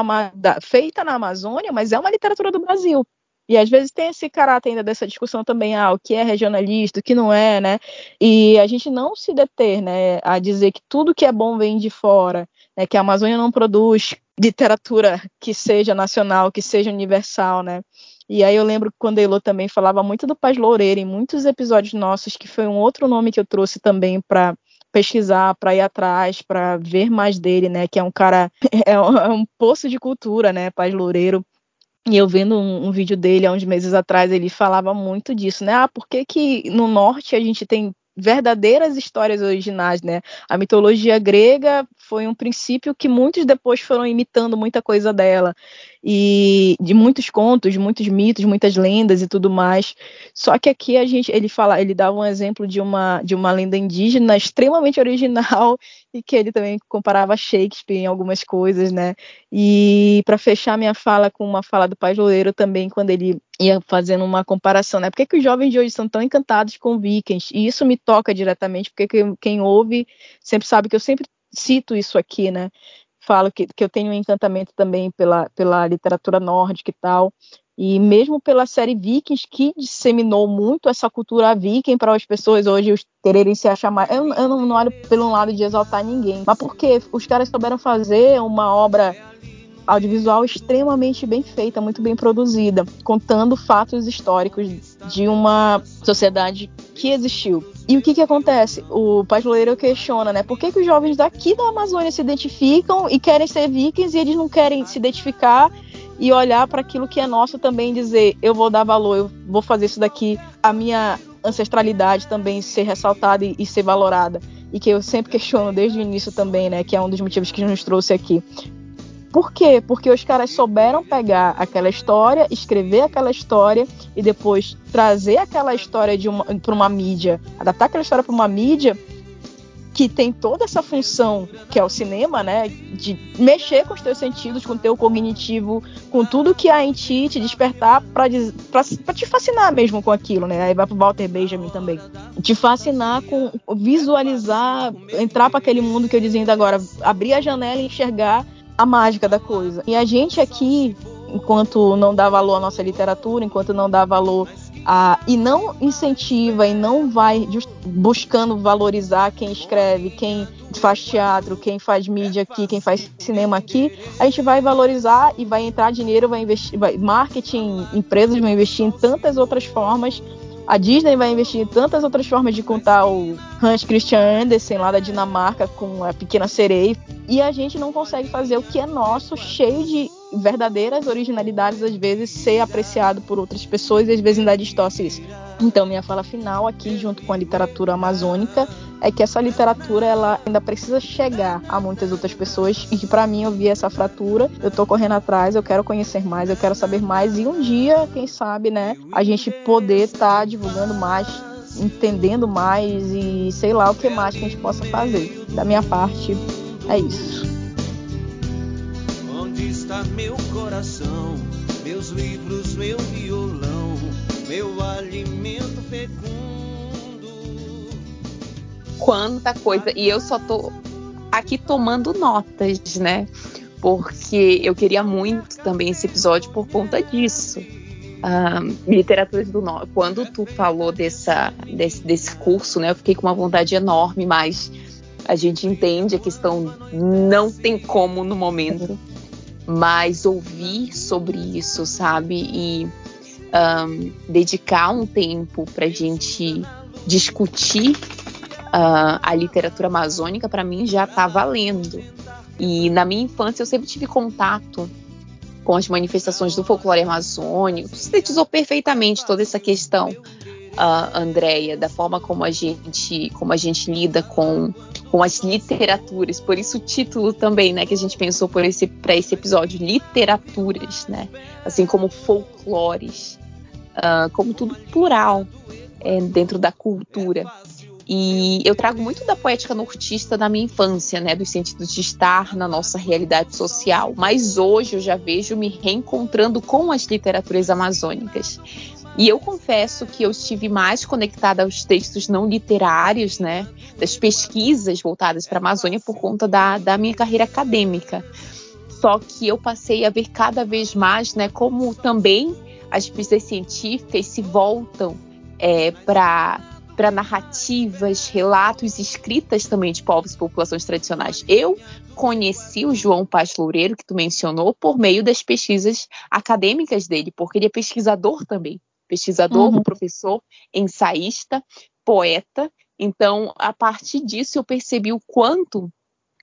Speaker 2: feita na Amazônia, mas é uma literatura do Brasil. E às vezes tem esse caráter ainda dessa discussão também, ah, o que é regionalista, o que não é, né? E a gente não se deter, né, a dizer que tudo que é bom vem de fora, né, que a Amazônia não produz literatura que seja nacional, que seja universal, né? E aí eu lembro quando a Elo também falava muito do Paz Loureiro em muitos episódios nossos, que foi um outro nome que eu trouxe também para pesquisar, para ir atrás, para ver mais dele, né? Que é um cara, é um, é um poço de cultura, né? Paz Loureiro. E eu vendo um, um, vídeo dele há uns meses atrás, ele falava muito disso, né? Ah, por que, que no norte a gente tem verdadeiras histórias originais, né? A mitologia grega foi um princípio que muitos depois foram imitando muita coisa dela e de muitos contos, muitos mitos, muitas lendas e tudo mais. Só que aqui a gente, ele fala, ele dá um exemplo de uma de uma lenda indígena extremamente original e que ele também comparava Shakespeare em algumas coisas, né? E para fechar minha fala com uma fala do Pai Loureiro também, quando ele ia fazendo uma comparação, né? Por que, que os jovens de hoje são tão encantados com Vikings? E isso me toca diretamente, porque quem, quem ouve sempre sabe que eu sempre cito isso aqui, né? Falo que, que eu tenho um encantamento também pela, pela literatura nórdica e tal, e mesmo pela série Vikings, que disseminou muito essa cultura viking para as pessoas hoje quererem se achar mais. Eu, eu não, não olho pelo lado de exaltar ninguém, mas porque os caras souberam fazer uma obra audiovisual extremamente bem feita, muito bem produzida, contando fatos históricos de uma sociedade que existiu. E o que que acontece? O Paz Loureiro questiona, né? Por que, que os jovens daqui da Amazônia se identificam e querem ser vikings e eles não querem se identificar e olhar para aquilo que é nosso também dizer, eu vou dar valor, eu vou fazer isso daqui, a minha ancestralidade também ser ressaltada e, e ser valorada. E que eu sempre questiono desde o início também, né? Que é um dos motivos que nos trouxe aqui. Por quê? Porque os caras souberam pegar aquela história, escrever aquela história e depois trazer aquela história para uma mídia, adaptar aquela história para uma mídia que tem toda essa função que é o cinema, né, de mexer com os teus sentidos, com o teu cognitivo, com tudo que há em ti, te despertar para te fascinar mesmo com aquilo, né? Aí vai pro Walter Benjamin também. Te fascinar com visualizar, entrar para aquele mundo que eu dizia ainda agora, abrir a janela e enxergar a mágica da coisa. E a gente aqui, enquanto não dá valor à nossa literatura, enquanto não dá valor a, e não incentiva e não vai buscando valorizar quem escreve, quem faz teatro, quem faz mídia aqui, quem faz cinema aqui, a gente vai valorizar e vai entrar dinheiro, vai investir, vai, marketing, empresas vão investir em tantas outras formas a Disney vai investir em tantas outras formas de contar o Hans Christian Andersen lá da Dinamarca com a Pequena Sereia e a gente não consegue fazer o que é nosso, cheio de verdadeiras originalidades, às vezes ser apreciado por outras pessoas e às vezes ainda distorce isso. Então, minha fala final aqui, junto com a literatura amazônica, é que essa literatura ela ainda precisa chegar a muitas outras pessoas e que para mim eu vi essa fratura, eu tô correndo atrás, eu quero conhecer mais, eu quero saber mais e um dia, quem sabe, né, a gente poder estar tá divulgando mais, entendendo mais e sei lá o que mais que a gente possa fazer. Da minha parte, é isso.
Speaker 6: Onde está meu coração,
Speaker 3: quanta coisa. E eu só tô aqui tomando notas, né? Porque eu queria muito também esse episódio por conta disso. Literaturas do norte. Quando tu falou dessa, desse, desse curso, né, eu fiquei com uma vontade enorme, mas a gente entende a questão não tem como no momento, mas ouvir sobre isso, sabe? E um, dedicar um tempo para gente discutir uh, a literatura amazônica, para mim já está valendo. E na minha infância eu sempre tive contato com as manifestações do folclore amazônico, sintetizou perfeitamente toda essa questão, uh, Andréia, da forma como a gente, como a gente lida com, com as literaturas. Por isso o título também, né, que a gente pensou para esse, esse episódio, literaturas, né, assim como folclores, uh, como tudo plural é, dentro da cultura. E eu trago muito da poética nortista da minha infância, né, dos sentidos de estar na nossa realidade social. Mas hoje eu já vejo me reencontrando com as literaturas amazônicas. E eu confesso que eu estive mais conectada aos textos não literários, né, das pesquisas voltadas para a Amazônia por conta da, da minha carreira acadêmica. Só que eu passei a ver cada vez mais, né, como também as pesquisas científicas se voltam é, para para narrativas, relatos escritas também de povos e populações tradicionais. Eu conheci o João Paz Loureiro, que tu mencionou, por meio das pesquisas acadêmicas dele, porque ele é pesquisador também. Pesquisador, uhum. professor, ensaísta, poeta. Então, a partir disso, eu percebi o quanto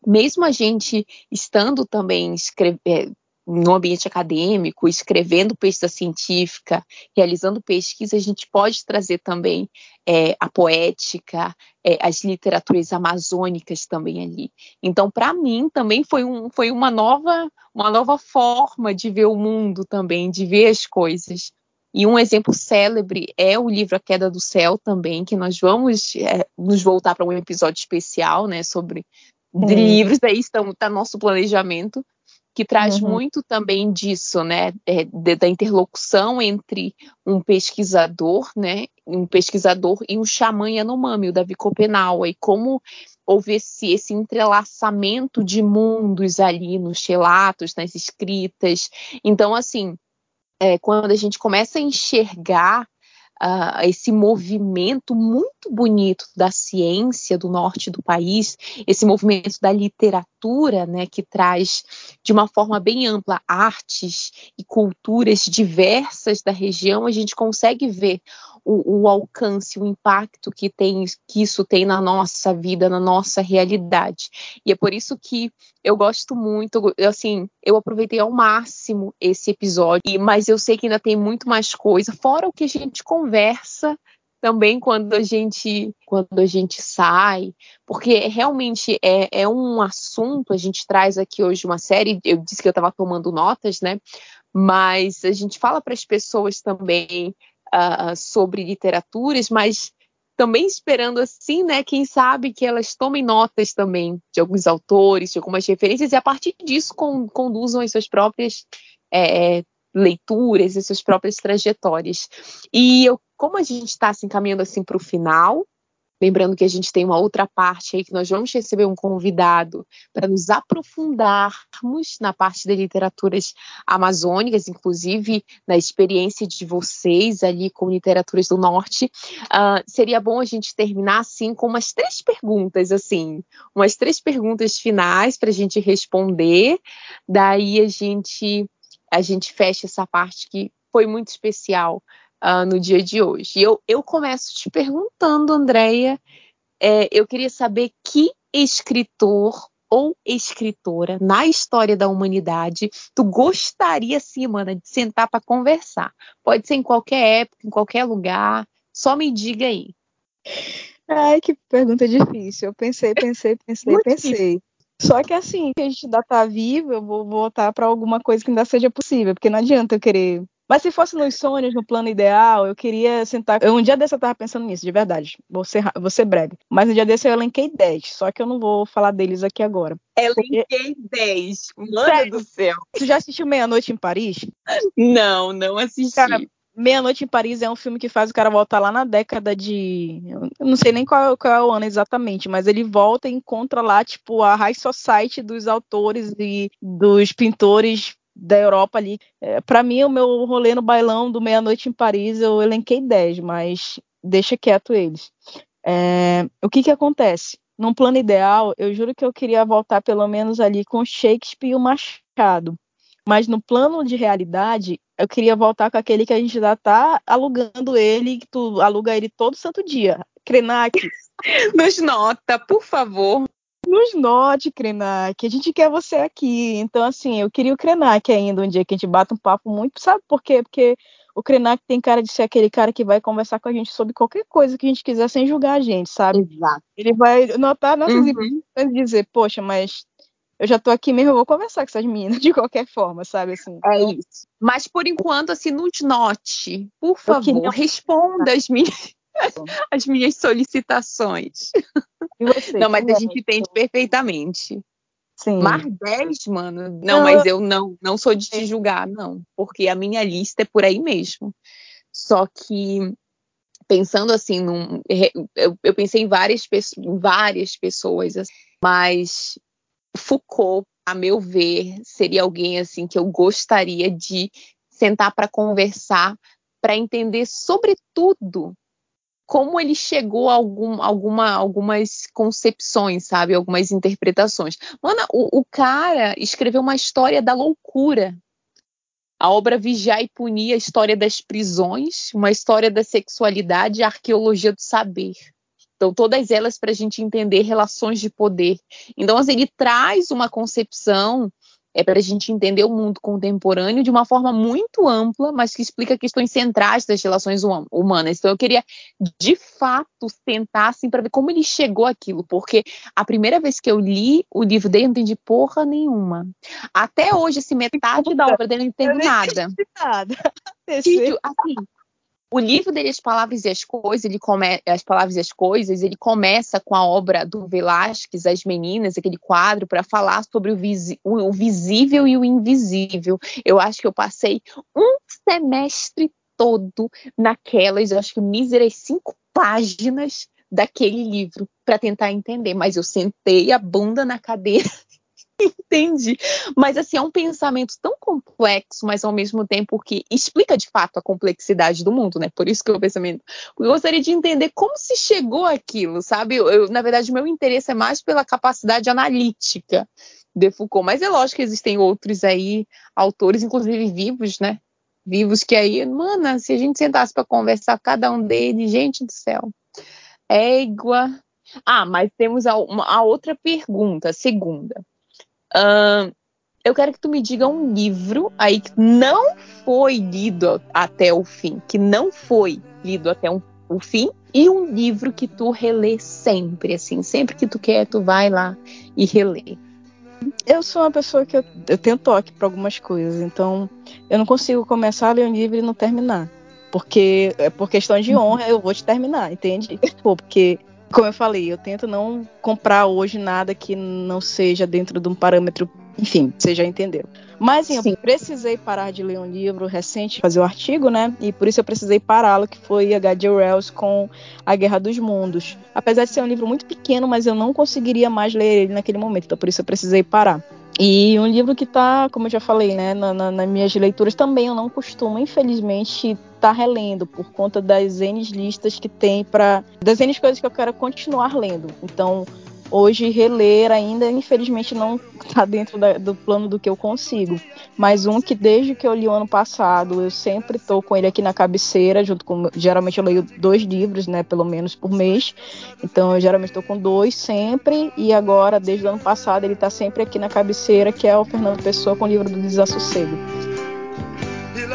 Speaker 3: mesmo a gente estando também escreve, é, no ambiente acadêmico, escrevendo pesquisa científica, realizando pesquisa, a gente pode trazer também é, a poética, é, as literaturas amazônicas também ali. Então, para mim, também foi, um, foi uma, nova, uma nova forma de ver o mundo também, de ver as coisas. E um exemplo célebre é o livro A Queda do Céu também, que nós vamos é, nos voltar para um episódio especial, né, sobre livros, aí está, está nosso planejamento, que traz uhum. muito também disso, né, é, de, da interlocução entre um pesquisador, né, um pesquisador e um xamã Yanomami, o Davi Copenau, e como houve esse, esse entrelaçamento de mundos ali nos relatos, nas escritas. Então, assim, é, quando a gente começa a enxergar uh, esse movimento muito bonito da ciência do norte do país, esse movimento da literatura, né, que traz de uma forma bem ampla artes e culturas diversas da região, a gente consegue ver o, o, alcance, o impacto que, tem, que isso tem na nossa vida, na nossa realidade. E é por isso que eu gosto muito, assim, eu aproveitei ao máximo esse episódio, mas eu sei que ainda tem muito mais coisa, fora o que a gente conversa também quando a gente quando a gente sai, porque realmente é, é um assunto, a gente traz aqui hoje uma série, eu disse que eu estava tomando notas, né? Mas a gente fala para as pessoas também uh, sobre literaturas, mas também esperando assim, né, quem sabe que elas tomem notas também de alguns autores, de algumas referências, e a partir disso con conduzam as suas próprias é, leituras, as suas próprias trajetórias. E eu, como a gente está se assim, encaminhando assim para o final, Lembrando que a gente tem uma outra parte aí que nós vamos receber um convidado para nos aprofundarmos na parte de literaturas amazônicas, inclusive na experiência de vocês ali com literaturas do norte. Uh, seria bom a gente terminar assim com umas três perguntas, assim, umas três perguntas finais para a gente responder. Daí a gente a gente fecha essa parte que foi muito especial uh, no dia de hoje. E eu, eu começo te perguntando, Andréia, é, eu queria saber que escritor ou escritora na história da humanidade tu gostaria, sim, mana, de sentar para conversar? Pode ser em qualquer época, em qualquer lugar, só me diga aí.
Speaker 2: Ai, que pergunta difícil. Eu pensei, pensei, pensei, Muito pensei. Difícil. Só que assim, que a gente ainda tá vivo, eu vou voltar para alguma coisa que ainda seja possível, porque não adianta eu querer mas se fosse nos sonhos, no plano ideal, eu queria sentar. Eu, um dia desse eu tava pensando nisso, de verdade. Vou ser, vou ser breve. Mas um dia desse eu elenquei 10, só que eu não vou falar deles aqui agora.
Speaker 3: Elenquei 10. Mano do céu.
Speaker 2: Tu já assistiu Meia-Noite em Paris?
Speaker 3: Não, não assisti. Cara,
Speaker 2: Meia-Noite em Paris é um filme que faz o cara voltar lá na década de. Eu não sei nem qual, qual, é o ano exatamente, mas ele volta e encontra lá, tipo, a high society dos autores e dos pintores da Europa ali. É, para mim, o meu rolê no bailão do Meia-Noite em Paris, eu elenquei 10, mas deixa quieto eles. É, o que que acontece? Num plano ideal, eu juro que eu queria voltar pelo menos ali com Shakespeare e o Machado. Mas no plano de realidade, eu queria voltar com aquele que a gente já tá alugando ele, que tu aluga ele todo santo dia. Krenak.
Speaker 3: Nos nota, por favor.
Speaker 2: Nos note, Krenak. A gente quer você aqui. Então, assim, eu queria o Krenak ainda um dia que a gente bata um papo muito. Sabe por quê? Porque o Krenak tem cara de ser aquele cara que vai conversar com a gente sobre qualquer coisa que a gente quiser sem julgar a gente, sabe?
Speaker 3: Exato.
Speaker 2: Ele vai notar nossas uhum. e dizer, poxa, mas eu já tô aqui mesmo, eu vou conversar com essas meninas de qualquer forma, sabe? Assim.
Speaker 3: É isso. Mas por enquanto, assim, nos note, por favor, responda as minhas, as minhas solicitações. Você, não, mas a gente entende perfeitamente. Sim. Mar 10, mano. Não, mas eu não, não sou de te julgar, não. Porque a minha lista é por aí mesmo. Só que pensando assim, num, eu, eu, pensei em várias, em várias pessoas, assim, mas Foucault, a meu ver, seria alguém assim que eu gostaria de sentar para conversar, para entender sobretudo como ele chegou a algum, alguma, algumas concepções, sabe? Algumas interpretações. Mano, o, o, cara escreveu uma história da loucura. A obra Vigiar e Punir, a história das prisões, uma história da sexualidade e arqueologia do saber. Então, todas elas para a gente entender relações de poder. Então, assim, ele traz uma concepção é para a gente entender o mundo contemporâneo de uma forma muito ampla, mas que explica questões centrais das relações humanas. Então eu queria, de fato, sentar assim para ver como ele chegou àquilo, porque a primeira vez que eu li o livro dele, eu não entendi porra nenhuma. Até hoje, assim, metade da obra dele eu não entendo nada.
Speaker 2: nada.
Speaker 3: Assim, o livro dele, As Palavras e as Coisas, ele come... As Palavras e as Coisas, ele começa com a obra do Velázquez, As Meninas, aquele quadro, para falar sobre o, vis... o, visível e o invisível. Eu acho que eu passei um semestre todo naquelas, eu acho que míseras cinco páginas daquele livro para tentar entender, mas eu sentei a bunda na cadeira Entendi. Mas assim, é um pensamento tão complexo, mas ao mesmo tempo que explica de fato a complexidade do mundo, né? Por isso que o pensamento. Eu gostaria de entender como se chegou aquilo, sabe? Eu, eu, na verdade, meu interesse é mais pela capacidade analítica de Foucault. Mas é lógico que existem outros aí, autores, inclusive vivos, né? Vivos que aí, mano, se a gente sentasse para conversar cada um deles, gente do céu. Égua. Ah, mas temos a, uma, a outra pergunta, segunda. Uh, eu quero que tu me diga um livro aí que não foi lido até o fim, que não foi lido até um, o fim, e um livro que tu relê sempre, assim, sempre que tu quer, tu vai lá e relê.
Speaker 2: Eu sou uma pessoa que eu, eu tenho toque para algumas coisas, então eu não consigo começar a ler um livro e não terminar. Porque, é por questão de honra, eu vou te terminar, entende? Pô, porque como eu falei, eu tento não comprar hoje nada que não seja dentro de um parâmetro, enfim, você já entendeu. Mas sim, eu precisei parar de ler um livro recente, fazer o um artigo, né? E por isso eu precisei pará-lo, que foi H.G. Wells com A Guerra dos Mundos. Apesar de ser um livro muito pequeno, mas eu não conseguiria mais ler ele naquele momento, então por isso eu precisei parar. E um livro que está, como eu já falei, né, na, na, nas minhas leituras também eu não costumo, infelizmente, estar tá relendo por conta das N listas que tem para das N coisas que eu quero continuar lendo. Então, Hoje, reler ainda, infelizmente, não está dentro da, do plano do que eu consigo. Mas um que, desde que eu li o ano passado, eu sempre estou com ele aqui na cabeceira, junto com. Geralmente eu leio dois livros, né? Pelo menos por mês. Então, eu geralmente estou com dois sempre. E agora, desde o ano passado, ele está sempre aqui na cabeceira, que é o Fernando Pessoa com o livro do Desassossego.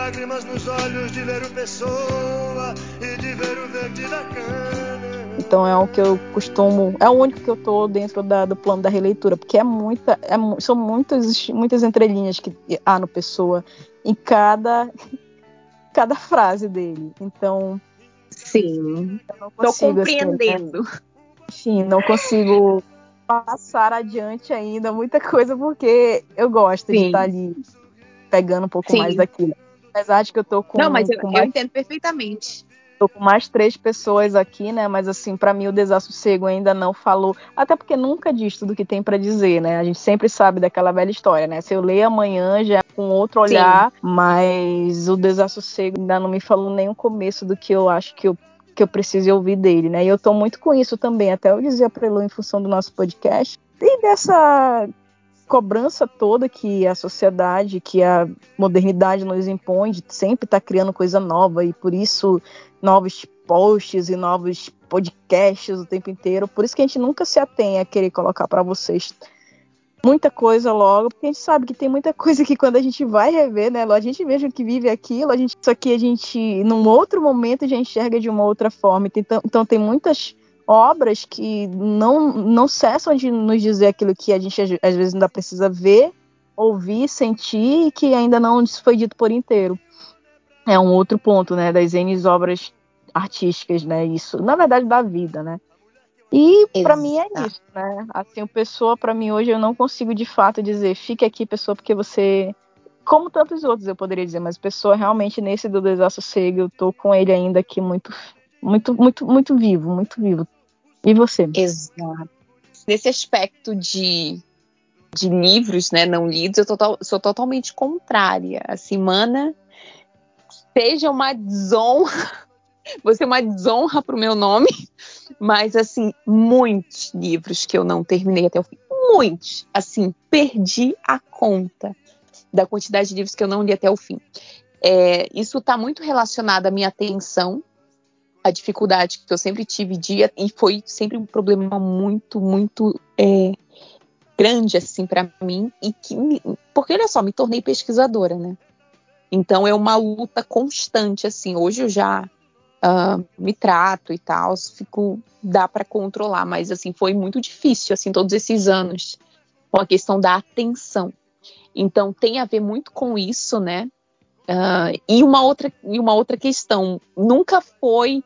Speaker 2: Lágrimas nos olhos de ler o Pessoa e de ver o verde da cana. Então é o que eu costumo, é o único que eu tô dentro da, do plano da releitura, porque é muita, é, são muitas, muitas entrelinhas que há no Pessoa em cada, cada frase dele. Então,
Speaker 3: sim, estou compreendendo.
Speaker 2: Assim, né? Enfim, não consigo passar adiante ainda muita coisa porque eu gosto sim. de estar ali pegando um pouco sim. mais daquilo. Apesar de que eu tô com.
Speaker 3: Não, mas eu,
Speaker 2: mais,
Speaker 3: entendo perfeitamente.
Speaker 2: tô com mais três pessoas aqui, né? Mas assim, pra mim o desassossego ainda não falou. Até porque nunca diz tudo que tem pra dizer, né? A gente sempre sabe daquela velha história, né? Se eu ler amanhã já é com outro olhar, mas o desassossego ainda não me falou nem o começo do que eu acho que eu que eu preciso ouvir dele, né? E eu tô muito com isso também, até eu dizia pra Elu em função do nosso podcast, e dessa cobrança toda que a sociedade, que a modernidade nos impõe, de sempre estar tá criando coisa nova e por isso novos posts e novos podcasts o tempo inteiro. Por isso que a gente nunca se atém a querer colocar para vocês muita coisa logo, porque a gente sabe que tem muita coisa que quando a gente vai rever, né, a gente veja que vive aquilo, a gente, isso aqui a gente, num outro momento, já enxerga de uma outra forma. Então, então tem muitas obras que não, não cessam de nos dizer aquilo que a gente às vezes ainda precisa ver, ouvir, sentir e que ainda não foi dito por inteiro. É um outro ponto, né, das N obras artísticas, né, isso, na verdade, da vida, né. E para mim é isso, né? Assim, o pessoa para mim hoje eu não consigo de fato dizer, fique aqui, pessoa, porque você como tantos outros eu poderia dizer, mas pessoa realmente nesse do desassossego, eu tô com ele ainda aqui muito muito muito muito vivo, muito vivo. E você?
Speaker 3: Exato. Nesse aspecto de de livros, né, não lidos, eu sou totalmente contrária. Assim, mana, seja uma desonra você é uma desonra pro meu nome, mas assim, muitos livros que eu não terminei até o fim. Muitos. Assim, perdi a conta da quantidade de livros que eu não li até o fim. É, isso está muito relacionado à minha atenção, à dificuldade que eu sempre tive dia e foi sempre um problema muito, muito é, grande assim para mim e que porque olha só, me tornei pesquisadora, né? Então é uma luta constante assim. Hoje eu já uh, me trato e tal, fico dá para controlar, mas assim foi muito difícil assim todos esses anos com a questão da atenção. Então tem a ver muito com isso, né? Uh, e uma outra e uma outra questão nunca foi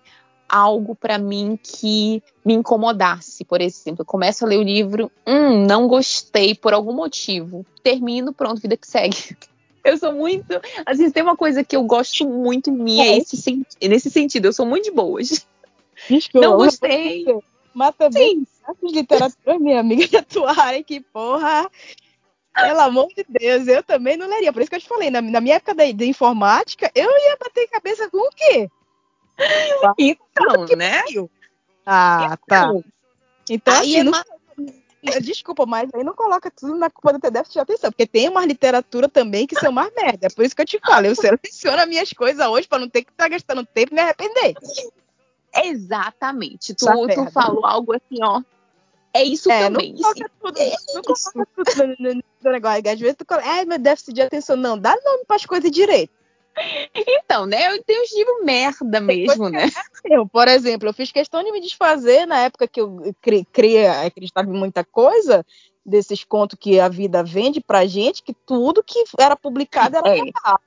Speaker 3: algo para mim que me incomodasse, por exemplo, eu começo a ler o livro, hum, não gostei por algum motivo, termino, pronto, vida que segue. Eu sou muito. Assim, tem uma coisa que eu gosto muito em mim, é esse, nesse sentido. Eu sou muito de boas. Desculpa, não gostei.
Speaker 2: Mas também, de literatura, minha amiga, atuarem, que porra. Pelo amor de Deus, eu também não leria. Por isso que eu te falei, na, na minha época da, da, informática, eu ia bater cabeça com o quê?
Speaker 3: Então, né?
Speaker 2: Ah, tá. então, tá. Então, aí assim, é não, Desculpa, mas aí não coloca tudo na culpa do déficit de atenção, porque tem uma literatura também que são mais merda. É por isso que eu te falo, eu seleciono as minhas coisas hoje para não ter que estar tá gastando tempo e me arrepender.
Speaker 3: Exatamente. Tu, tu falou algo assim, ó. É isso é, também. Não coloca tudo, é não coloca
Speaker 2: tudo no, no, no, negócio. Às vezes tu coloca, é, meu déficit de atenção. Não, dá nome para as coisas direito.
Speaker 3: Então, né? Eu tenho livros merda mesmo, né?
Speaker 2: Eu, por exemplo, eu fiz questão de me desfazer na época que eu queria acreditar em muita coisa desses contos que a vida vende pra gente, que tudo que era publicado era é. errado.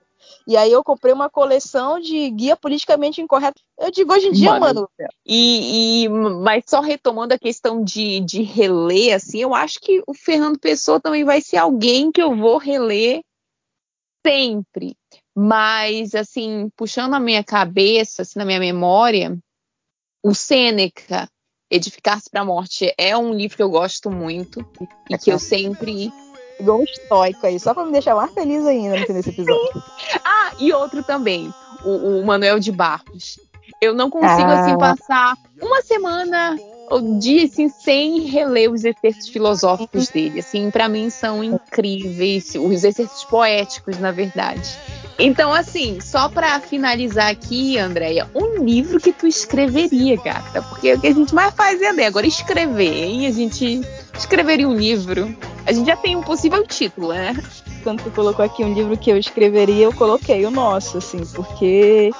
Speaker 2: E aí eu comprei uma coleção de guia politicamente incorreto. Eu digo hoje em dia, mano. mano
Speaker 3: e, e, mas só retomando a questão de, de reler, assim, eu acho que o Fernando Pessoa também vai ser alguém que eu vou reler sempre. Mas, assim, puxando a minha cabeça, assim, na minha memória, o Sêneca, Edificar-se para a Morte, é um livro que eu gosto muito e que eu sempre.
Speaker 2: Igual um estoico aí, só para me deixar mais feliz ainda nesse episódio.
Speaker 3: ah, e outro também, o, o Manuel de Barros. Eu não consigo, assim, ah. assim, passar uma semana ou dia, assim, sem reler os exercícios filosóficos dele. Assim, para mim são incríveis, os exercícios poéticos, na verdade. Então, assim, só para finalizar aqui, Andréia, um livro que tu escreveria, gata. Porque o que a gente mais faz é. Agora, escrever, hein? A gente escreveria um livro. A gente já tem um possível título, né?
Speaker 2: Quando tu colocou aqui um livro que eu escreveria, eu coloquei o nosso, assim, porque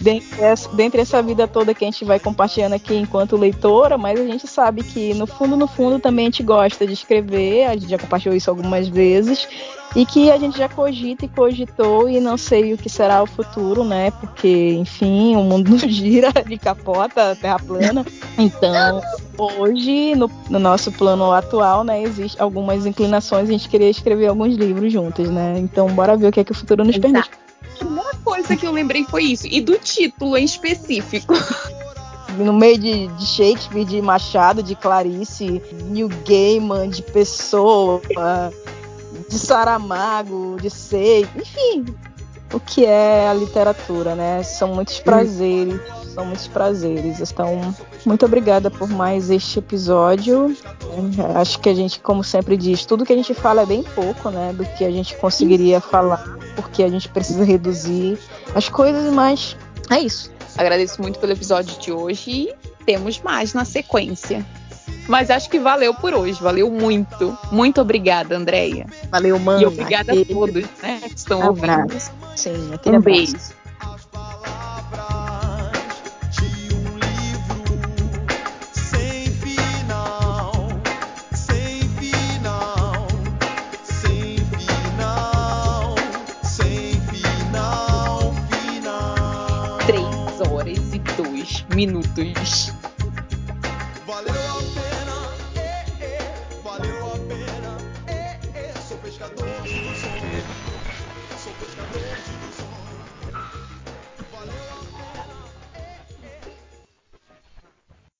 Speaker 2: dentre essa, dentre essa vida toda que a gente vai compartilhando aqui enquanto leitora, mas a gente sabe que no fundo, no fundo, também a gente gosta de escrever, a gente já compartilhou isso algumas vezes e que a gente já cogita e cogitou e não sei o que será o futuro, né? Porque, enfim, o mundo não gira de capota, terra plana. Então, hoje, no, no, nosso plano atual, né, existe algumas inclinações, a gente queria escrever alguns livros juntos, né? Então, bora ver o que é que o futuro nos permite.
Speaker 3: coisa que eu lembrei foi isso. E do título em específico.
Speaker 2: No meio de, de Shakespeare, de Machado, de Clarice, New Gaiman, de Pessoa, de Saramago, de Sei, enfim, o que é a literatura, né? São muitos prazeres, são muitos prazeres. Então, muito obrigada por mais este episódio. Acho que a gente, como sempre diz, tudo que a gente fala é bem pouco, né? Do que a gente conseguiria falar, porque a gente precisa reduzir as coisas, mas é isso.
Speaker 3: Agradeço muito pelo episódio de hoje e temos mais na sequência. Mas acho que valeu por hoje, valeu muito. Muito obrigada, Andréia.
Speaker 2: Valeu, mano.
Speaker 3: E obrigada aquele... a todos né, que estão ouvindo.
Speaker 2: Sim, aquele um abraço. beijo.
Speaker 3: minutos.